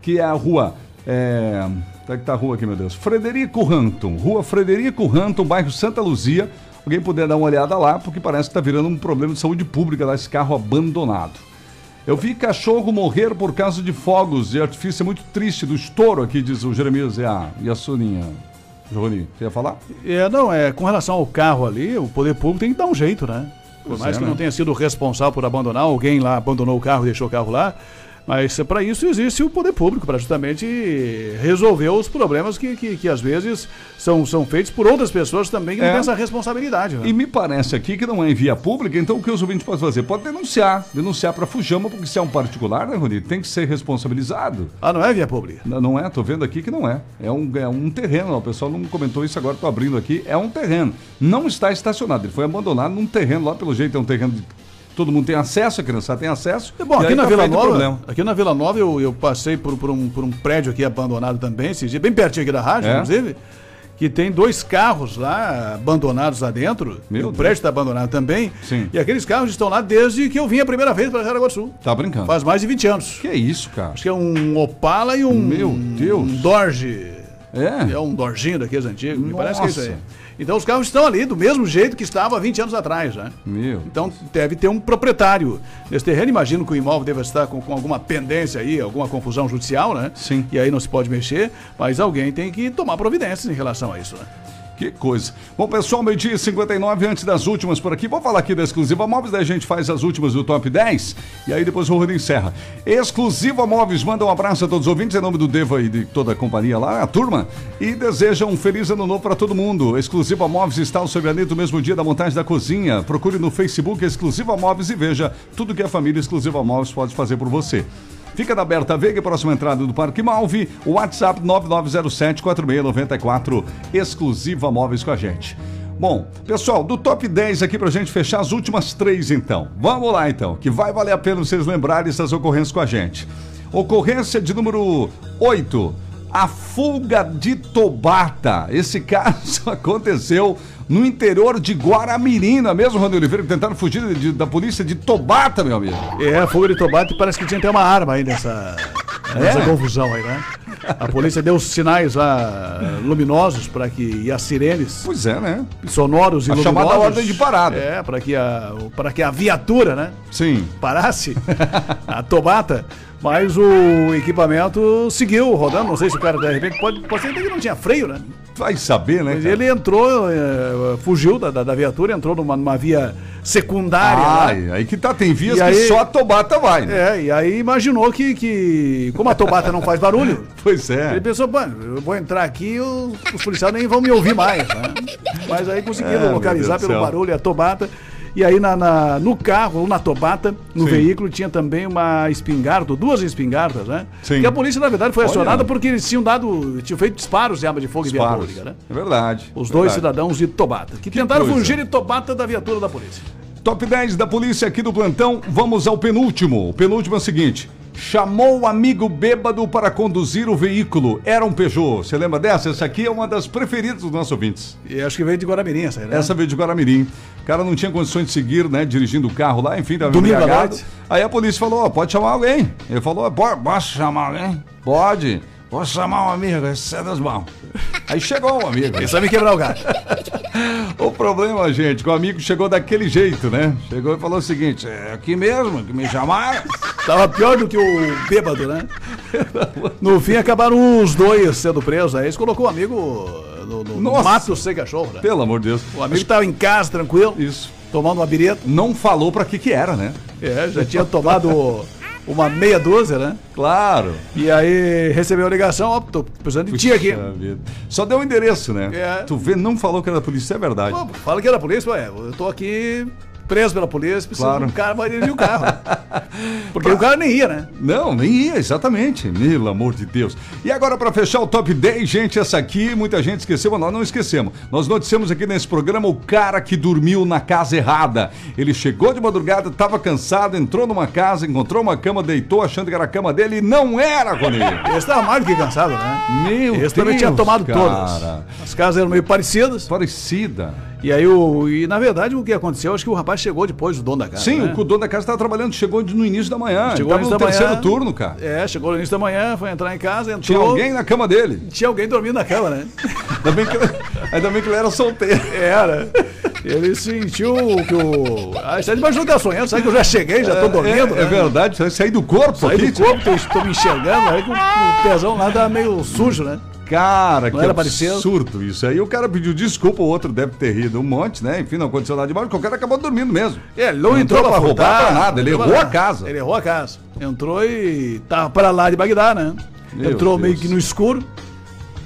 [SPEAKER 2] que é a rua. É, é que tá a rua aqui, meu Deus? Frederico Ranton. Rua Frederico Ranton, bairro Santa Luzia. Alguém puder dar uma olhada lá, porque parece que está virando um problema de saúde pública lá, esse carro abandonado. Eu vi cachorro morrer por causa de fogos de artifício, é muito triste, do estouro aqui, diz o Jeremias e a, e a Soninha. Rony, você ia falar?
[SPEAKER 1] É, não, é, com relação ao carro ali, o poder público tem que dar um jeito, né? Por mais
[SPEAKER 2] é,
[SPEAKER 1] que
[SPEAKER 2] né?
[SPEAKER 1] não tenha sido responsável por abandonar, alguém lá abandonou o carro e deixou o carro lá. Mas para isso existe o poder público, para justamente resolver os problemas que, que, que às vezes são, são feitos por outras pessoas também que não
[SPEAKER 2] É.
[SPEAKER 1] têm essa responsabilidade. Né?
[SPEAKER 2] E me parece aqui que não é em via pública, então o que os ouvintes podem fazer? Pode denunciar, denunciar para Fujama, porque se é um particular, né, Rony? Tem que ser responsabilizado.
[SPEAKER 1] Ah, não é via pública?
[SPEAKER 2] Não, não é, tô vendo aqui que não é. É um, é um terreno, o pessoal não comentou isso agora, tô abrindo aqui. É um terreno. Não está estacionado, ele foi abandonado num terreno lá, pelo jeito é um terreno de. Todo mundo tem acesso, a criançada tem acesso.
[SPEAKER 1] É bom, aqui na
[SPEAKER 2] tá
[SPEAKER 1] Vila Nova, aqui na Vila Nova eu, eu passei por, por, um, por um prédio aqui abandonado também, bem pertinho aqui da rádio,
[SPEAKER 2] É?
[SPEAKER 1] inclusive, que tem dois carros lá abandonados lá dentro.
[SPEAKER 2] Meu
[SPEAKER 1] o prédio está abandonado também.
[SPEAKER 2] Sim.
[SPEAKER 1] E aqueles carros estão lá desde que eu vim a primeira vez para Jaraguá do Sul.
[SPEAKER 2] Tá brincando.
[SPEAKER 1] Faz mais de 20 anos.
[SPEAKER 2] Que isso, cara?
[SPEAKER 1] Acho que é um Opala e um.
[SPEAKER 2] Meu Deus.
[SPEAKER 1] Um Dorje.
[SPEAKER 2] É?
[SPEAKER 1] É um Dorjinho daqueles antigos, me parece que é isso aí. Então os carros estão ali do mesmo jeito que estavam há 20 anos atrás, né?
[SPEAKER 2] Meu.
[SPEAKER 1] Então deve ter um proprietário nesse terreno. Imagino que o imóvel deve estar com, com alguma pendência aí, alguma confusão judicial, né?
[SPEAKER 2] Sim.
[SPEAKER 1] E aí não se pode mexer, mas alguém tem que tomar providências em relação a isso, né?
[SPEAKER 2] Que coisa. Bom, pessoal, meio-dia e 59, antes das últimas por aqui. Vou falar aqui da Exclusiva Móveis, daí a gente faz as últimas do Top 10 e aí depois o Rodrigo encerra. Exclusiva Móveis, manda um abraço a todos os ouvintes, em nome do Deva e de toda a companhia lá, a turma, e deseja um feliz ano novo para todo mundo. Exclusiva Móveis está ao seu granito mesmo dia da montagem da cozinha. Procure no Facebook Exclusiva Móveis e veja tudo que a família Exclusiva Móveis pode fazer por você. Fica da Berta Veiga, próxima entrada do Parque Malve, WhatsApp 9907-4694, exclusiva móveis com a gente. Bom, pessoal, do top 10 aqui pra gente fechar as últimas três então. Vamos lá então, que vai valer a pena vocês lembrarem essas ocorrências com a gente. Ocorrência de número 8. A fuga de Tobata. Esse caso aconteceu no interior de Guaramirim, não é mesmo, Rony Oliveira? que Tentaram fugir de- da polícia de Tobata, meu amigo.
[SPEAKER 1] É, fuga de Tobate parece que tinha até uma arma aí nessa, nessa
[SPEAKER 2] É?
[SPEAKER 1] confusão aí, né? A polícia deu sinais lá luminosos para que e as sirenes.
[SPEAKER 2] Pois é, né?
[SPEAKER 1] Sonoros e
[SPEAKER 2] A
[SPEAKER 1] luminosos.
[SPEAKER 2] chamada ordem de parada.
[SPEAKER 1] É, para que a para que a viatura, né?
[SPEAKER 2] Sim.
[SPEAKER 1] Parasse a Tobata. Mas o equipamento seguiu rodando. Não sei se o cara, de repente, pode, pode ser até que não tinha freio, né?
[SPEAKER 2] Vai saber, né?
[SPEAKER 1] Mas
[SPEAKER 2] cara?
[SPEAKER 1] ele entrou, eh, fugiu da, da, da viatura, entrou numa, numa via secundária. lá.
[SPEAKER 2] Ai, aí que tá, tem vias
[SPEAKER 1] E
[SPEAKER 2] que
[SPEAKER 1] aí-
[SPEAKER 2] só a Tobata vai, né?
[SPEAKER 1] É, e aí imaginou que, que como a Tobata não faz barulho,
[SPEAKER 2] Pois é.
[SPEAKER 1] ele pensou, mano, eu vou entrar aqui, os, os policiais nem vão me ouvir mais, né? Mas aí conseguiram
[SPEAKER 2] É,
[SPEAKER 1] localizar pelo barulho a Tobata. E aí na, na- no carro, ou na Tobata, no
[SPEAKER 2] Sim.
[SPEAKER 1] veículo, tinha também uma espingarda, duas espingardas, né?
[SPEAKER 2] Sim.
[SPEAKER 1] E a polícia, na verdade, foi
[SPEAKER 2] Olha.
[SPEAKER 1] acionada porque eles tinham dado, tinham feito disparos de arma de fogo em via
[SPEAKER 2] Disparos.
[SPEAKER 1] pública, né?
[SPEAKER 2] É verdade.
[SPEAKER 1] Os dois
[SPEAKER 2] verdade.
[SPEAKER 1] cidadãos de Tobata, que, tentaram
[SPEAKER 2] coisa.
[SPEAKER 1] fugir de Tobata da viatura da polícia.
[SPEAKER 2] Top 10 da polícia aqui do plantão. Vamos ao penúltimo. O penúltimo é o seguinte. Chamou o amigo bêbado para conduzir o veículo. Era um Peugeot. Você lembra dessa? Essa aqui é uma das preferidas dos nossos ouvintes.
[SPEAKER 1] E acho que veio de Guaramirim essa aí, né?
[SPEAKER 2] Essa veio de Guaramirim. O cara não tinha condições de seguir, né? Dirigindo o carro lá, enfim, tava embriagado. Aí a polícia falou, ó, pode chamar alguém. Ele falou, "Po- posso chamar alguém? Pode. Posso chamar um amigo, esse é das mãos. Aí chegou o amigo.
[SPEAKER 1] Ele sabe quebrar o galho.
[SPEAKER 2] O problema, gente, que o amigo chegou daquele jeito, né? Chegou e falou o seguinte: é aqui mesmo que me chamaram.
[SPEAKER 1] Tava pior do que o bêbado, né? No fim, acabaram os dois sendo presos. Aí eles colocou o amigo no, no- no mato sem cachorro, né?
[SPEAKER 2] Pelo amor de Deus.
[SPEAKER 1] O amigo tava em casa, tranquilo.
[SPEAKER 2] Isso.
[SPEAKER 1] tomando uma bireta.
[SPEAKER 2] Não falou pra que que era, né?
[SPEAKER 1] É, já tinha tomado uma meia dúzia, né?
[SPEAKER 2] Claro.
[SPEAKER 1] E aí recebeu a ligação, ó, tô precisando de ti aqui.
[SPEAKER 2] Vida. Só deu o endereço, né?
[SPEAKER 1] É.
[SPEAKER 2] Tu vê, não falou que era da polícia, isso é verdade.
[SPEAKER 1] Pô, fala que era a polícia, ué, eu tô aqui preso pela polícia, preciso
[SPEAKER 2] Claro.
[SPEAKER 1] um cara vai dirigir o carro. Porque o cara nem ia, né?
[SPEAKER 2] Não, nem ia, exatamente. Pelo amor de Deus. E agora, para fechar o top 10, gente, essa aqui muita gente esqueceu, mas nós não esquecemos. Nós noticiamos aqui nesse programa o cara que dormiu na casa errada. Ele chegou de madrugada, estava cansado, entrou numa casa, encontrou uma cama, deitou achando que era a cama dele e não era, Rony.
[SPEAKER 1] Esse tava mais do que cansado, né?
[SPEAKER 2] Meu
[SPEAKER 1] Esse também
[SPEAKER 2] Deus,
[SPEAKER 1] tinha tomado
[SPEAKER 2] cara.
[SPEAKER 1] todas. As casas eram meio parecidas.
[SPEAKER 2] Parecida.
[SPEAKER 1] E aí, o, e na verdade, o que aconteceu, acho que o rapaz chegou depois do dono da casa.
[SPEAKER 2] Sim,
[SPEAKER 1] né?
[SPEAKER 2] o dono da casa estava trabalhando, chegou no início da manhã.
[SPEAKER 1] Chegou no da
[SPEAKER 2] terceiro
[SPEAKER 1] manhã.
[SPEAKER 2] turno, cara.
[SPEAKER 1] É, chegou no início da manhã, foi entrar em casa, entrou.
[SPEAKER 2] Tinha alguém na cama dele.
[SPEAKER 1] Tinha alguém dormindo na cama, né?
[SPEAKER 2] Ainda bem que, ainda bem que ele era solteiro.
[SPEAKER 1] Era. Ele sentiu que o. Ah, está debaixo do garçonhento, sabe que eu já cheguei, já tô dormindo.
[SPEAKER 2] É, é
[SPEAKER 1] né?
[SPEAKER 2] verdade, sair do corpo
[SPEAKER 1] Saí do corpo, tô, estou me enxergando, aí com o pezão lá tá meio sujo, né?
[SPEAKER 2] Cara,
[SPEAKER 1] Não
[SPEAKER 2] que
[SPEAKER 1] era parecido?
[SPEAKER 2] absurdo isso. Aí o cara pediu desculpa, o outro deve ter rido um monte, né? Enfim, não aconteceu nada demais, porque o cara acabou dormindo mesmo.
[SPEAKER 1] É, ele não, entrou, pra
[SPEAKER 2] roubar pra nada, ele
[SPEAKER 1] não entrou
[SPEAKER 2] errou
[SPEAKER 1] pra
[SPEAKER 2] a casa.
[SPEAKER 1] Ele errou a casa. Entrou e tava para lá de Bagdá, né?
[SPEAKER 2] Meu
[SPEAKER 1] entrou meio
[SPEAKER 2] Deus.
[SPEAKER 1] que no escuro.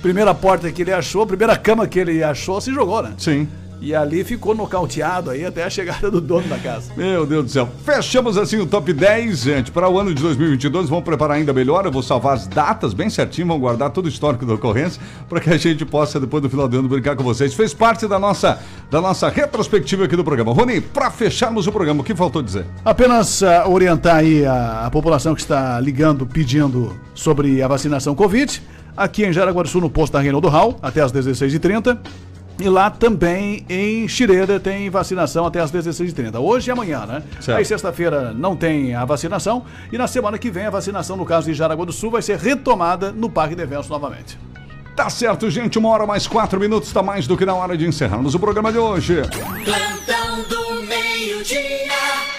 [SPEAKER 1] Primeira porta que ele achou, primeira cama que ele achou, se jogou, né?
[SPEAKER 2] Sim.
[SPEAKER 1] E ali ficou nocauteado aí até a chegada do dono da casa.
[SPEAKER 2] Meu Deus do céu. Fechamos assim o top 10, gente. Para o ano de 2022, vamos preparar ainda melhor. Eu vou salvar as datas bem certinho, vamos guardar todo o histórico da ocorrência para que a gente possa, depois do final do ano, brincar com vocês. Fez parte da nossa, da nossa retrospectiva aqui do programa. Rony, para fecharmos o programa, o que faltou dizer?
[SPEAKER 1] Apenas ah, orientar aí a, a população que está ligando, pedindo sobre a vacinação Covid. Aqui em Jaraguá do Sul, no posto da Reinaldo Hall, até às 16h30. E lá também em Xireira tem vacinação até às 16h30. Hoje e amanhã, né?
[SPEAKER 2] Certo.
[SPEAKER 1] Aí sexta-feira não tem a vacinação. E na semana que vem a vacinação, no caso de Jaraguá do Sul, vai ser retomada no Parque de Eventos novamente.
[SPEAKER 2] Tá certo, gente. Uma hora mais quatro minutos, tá mais do que na hora de encerrarmos o programa de hoje.
[SPEAKER 22] Plantão do meio-dia.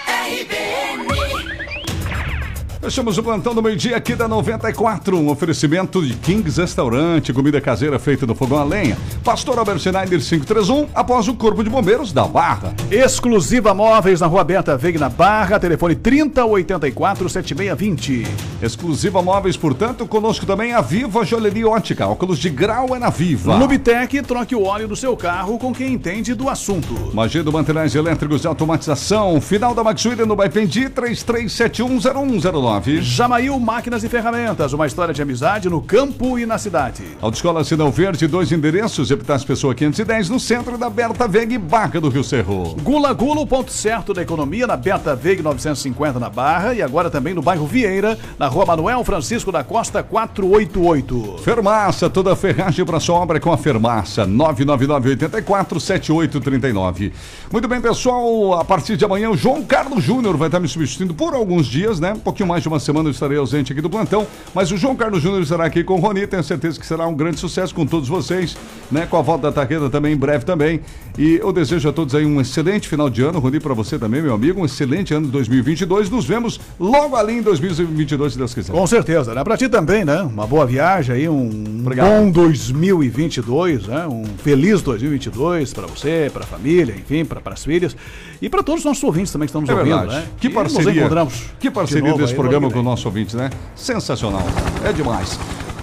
[SPEAKER 2] Fechamos o plantão do meio-dia aqui da 94. Um oferecimento de Kings Restaurante, comida caseira feita no fogão a lenha. Pastor Albert Schneider 531, após o Corpo de Bombeiros da Barra.
[SPEAKER 1] Exclusiva Móveis na Rua Benta Veiga na Barra, telefone 3084 7620.
[SPEAKER 2] Exclusiva Móveis, portanto, conosco também a Viva Joalheria Ótica. Óculos de grau é na Viva.
[SPEAKER 1] Lubitec, troque o óleo do seu carro com quem entende do assunto.
[SPEAKER 2] Magia do Materiais Elétricos de Automatização. Final da Maxuíra no Baipendi, 33710109.
[SPEAKER 1] Jamail Máquinas e Ferramentas, uma história de amizade no campo e na cidade.
[SPEAKER 2] Autoescola Sinal Verde, dois endereços, Epitácio Pessoa 510, no centro da Berta Veg Barca do Rio Cerro.
[SPEAKER 1] Gula Gula, o ponto certo da economia na Beta Veig 950 na Barra e agora também no bairro Vieira, na rua Manuel Francisco da Costa 488.
[SPEAKER 2] Fermaça, toda ferragem para sua obra com a Fermaça, 999-84-7839. Muito bem, pessoal, a partir de amanhã o João Carlos Júnior vai estar me substituindo por alguns dias, né? Um pouquinho mais de uma semana eu estarei ausente aqui do plantão, mas o João Carlos Júnior estará aqui com o Rony, tenho certeza que será um grande sucesso com todos vocês, né? Com a volta da Tarreta também em breve também. E eu desejo a todos aí um excelente final de ano, Rony, para você também, meu amigo, um excelente ano de 2022. Nos vemos logo ali em 2022, se Deus quiser.
[SPEAKER 1] Com certeza, né? Pra ti também, né? Uma boa viagem aí, um
[SPEAKER 2] Obrigado.
[SPEAKER 1] bom 2022, né? Um feliz 2022 pra você, pra família, enfim, pra, pras filhas e pra todos os nossos ouvintes também que estão nos
[SPEAKER 2] É
[SPEAKER 1] ouvindo,
[SPEAKER 2] verdade.
[SPEAKER 1] né?
[SPEAKER 2] Que
[SPEAKER 1] E Nos
[SPEAKER 2] parceria.
[SPEAKER 1] encontramos.
[SPEAKER 2] Que
[SPEAKER 1] de
[SPEAKER 2] parceria
[SPEAKER 1] novo
[SPEAKER 2] desse
[SPEAKER 1] no
[SPEAKER 2] programa com o
[SPEAKER 1] vem.
[SPEAKER 2] nosso ouvinte, né? Sensacional. É demais.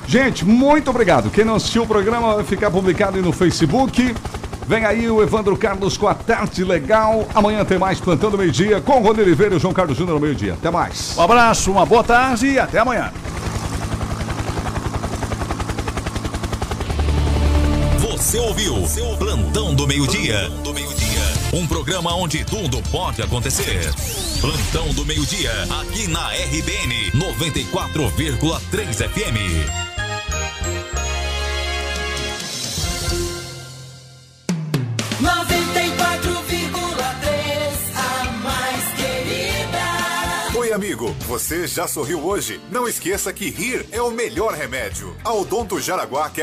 [SPEAKER 2] Gente, muito obrigado. Quem não assistiu o programa vai ficar publicado aí no Facebook. Vem aí o Evandro Carlos com a tarde legal. Amanhã tem mais Plantando Meio-Dia com o Rony Oliveira e o João Carlos Júnior ao meio-dia. Até mais.
[SPEAKER 1] Um abraço, uma boa tarde e até amanhã.
[SPEAKER 17] Você ouviu Plantão do Meio-Dia. Um programa onde tudo pode acontecer. Plantão do Meio-Dia, aqui na RBN 94,3 FM.
[SPEAKER 22] a mais querida.
[SPEAKER 23] Oi, amigo. Você já sorriu hoje? Não esqueça que rir é o melhor remédio. A Odonto Jaraguá quer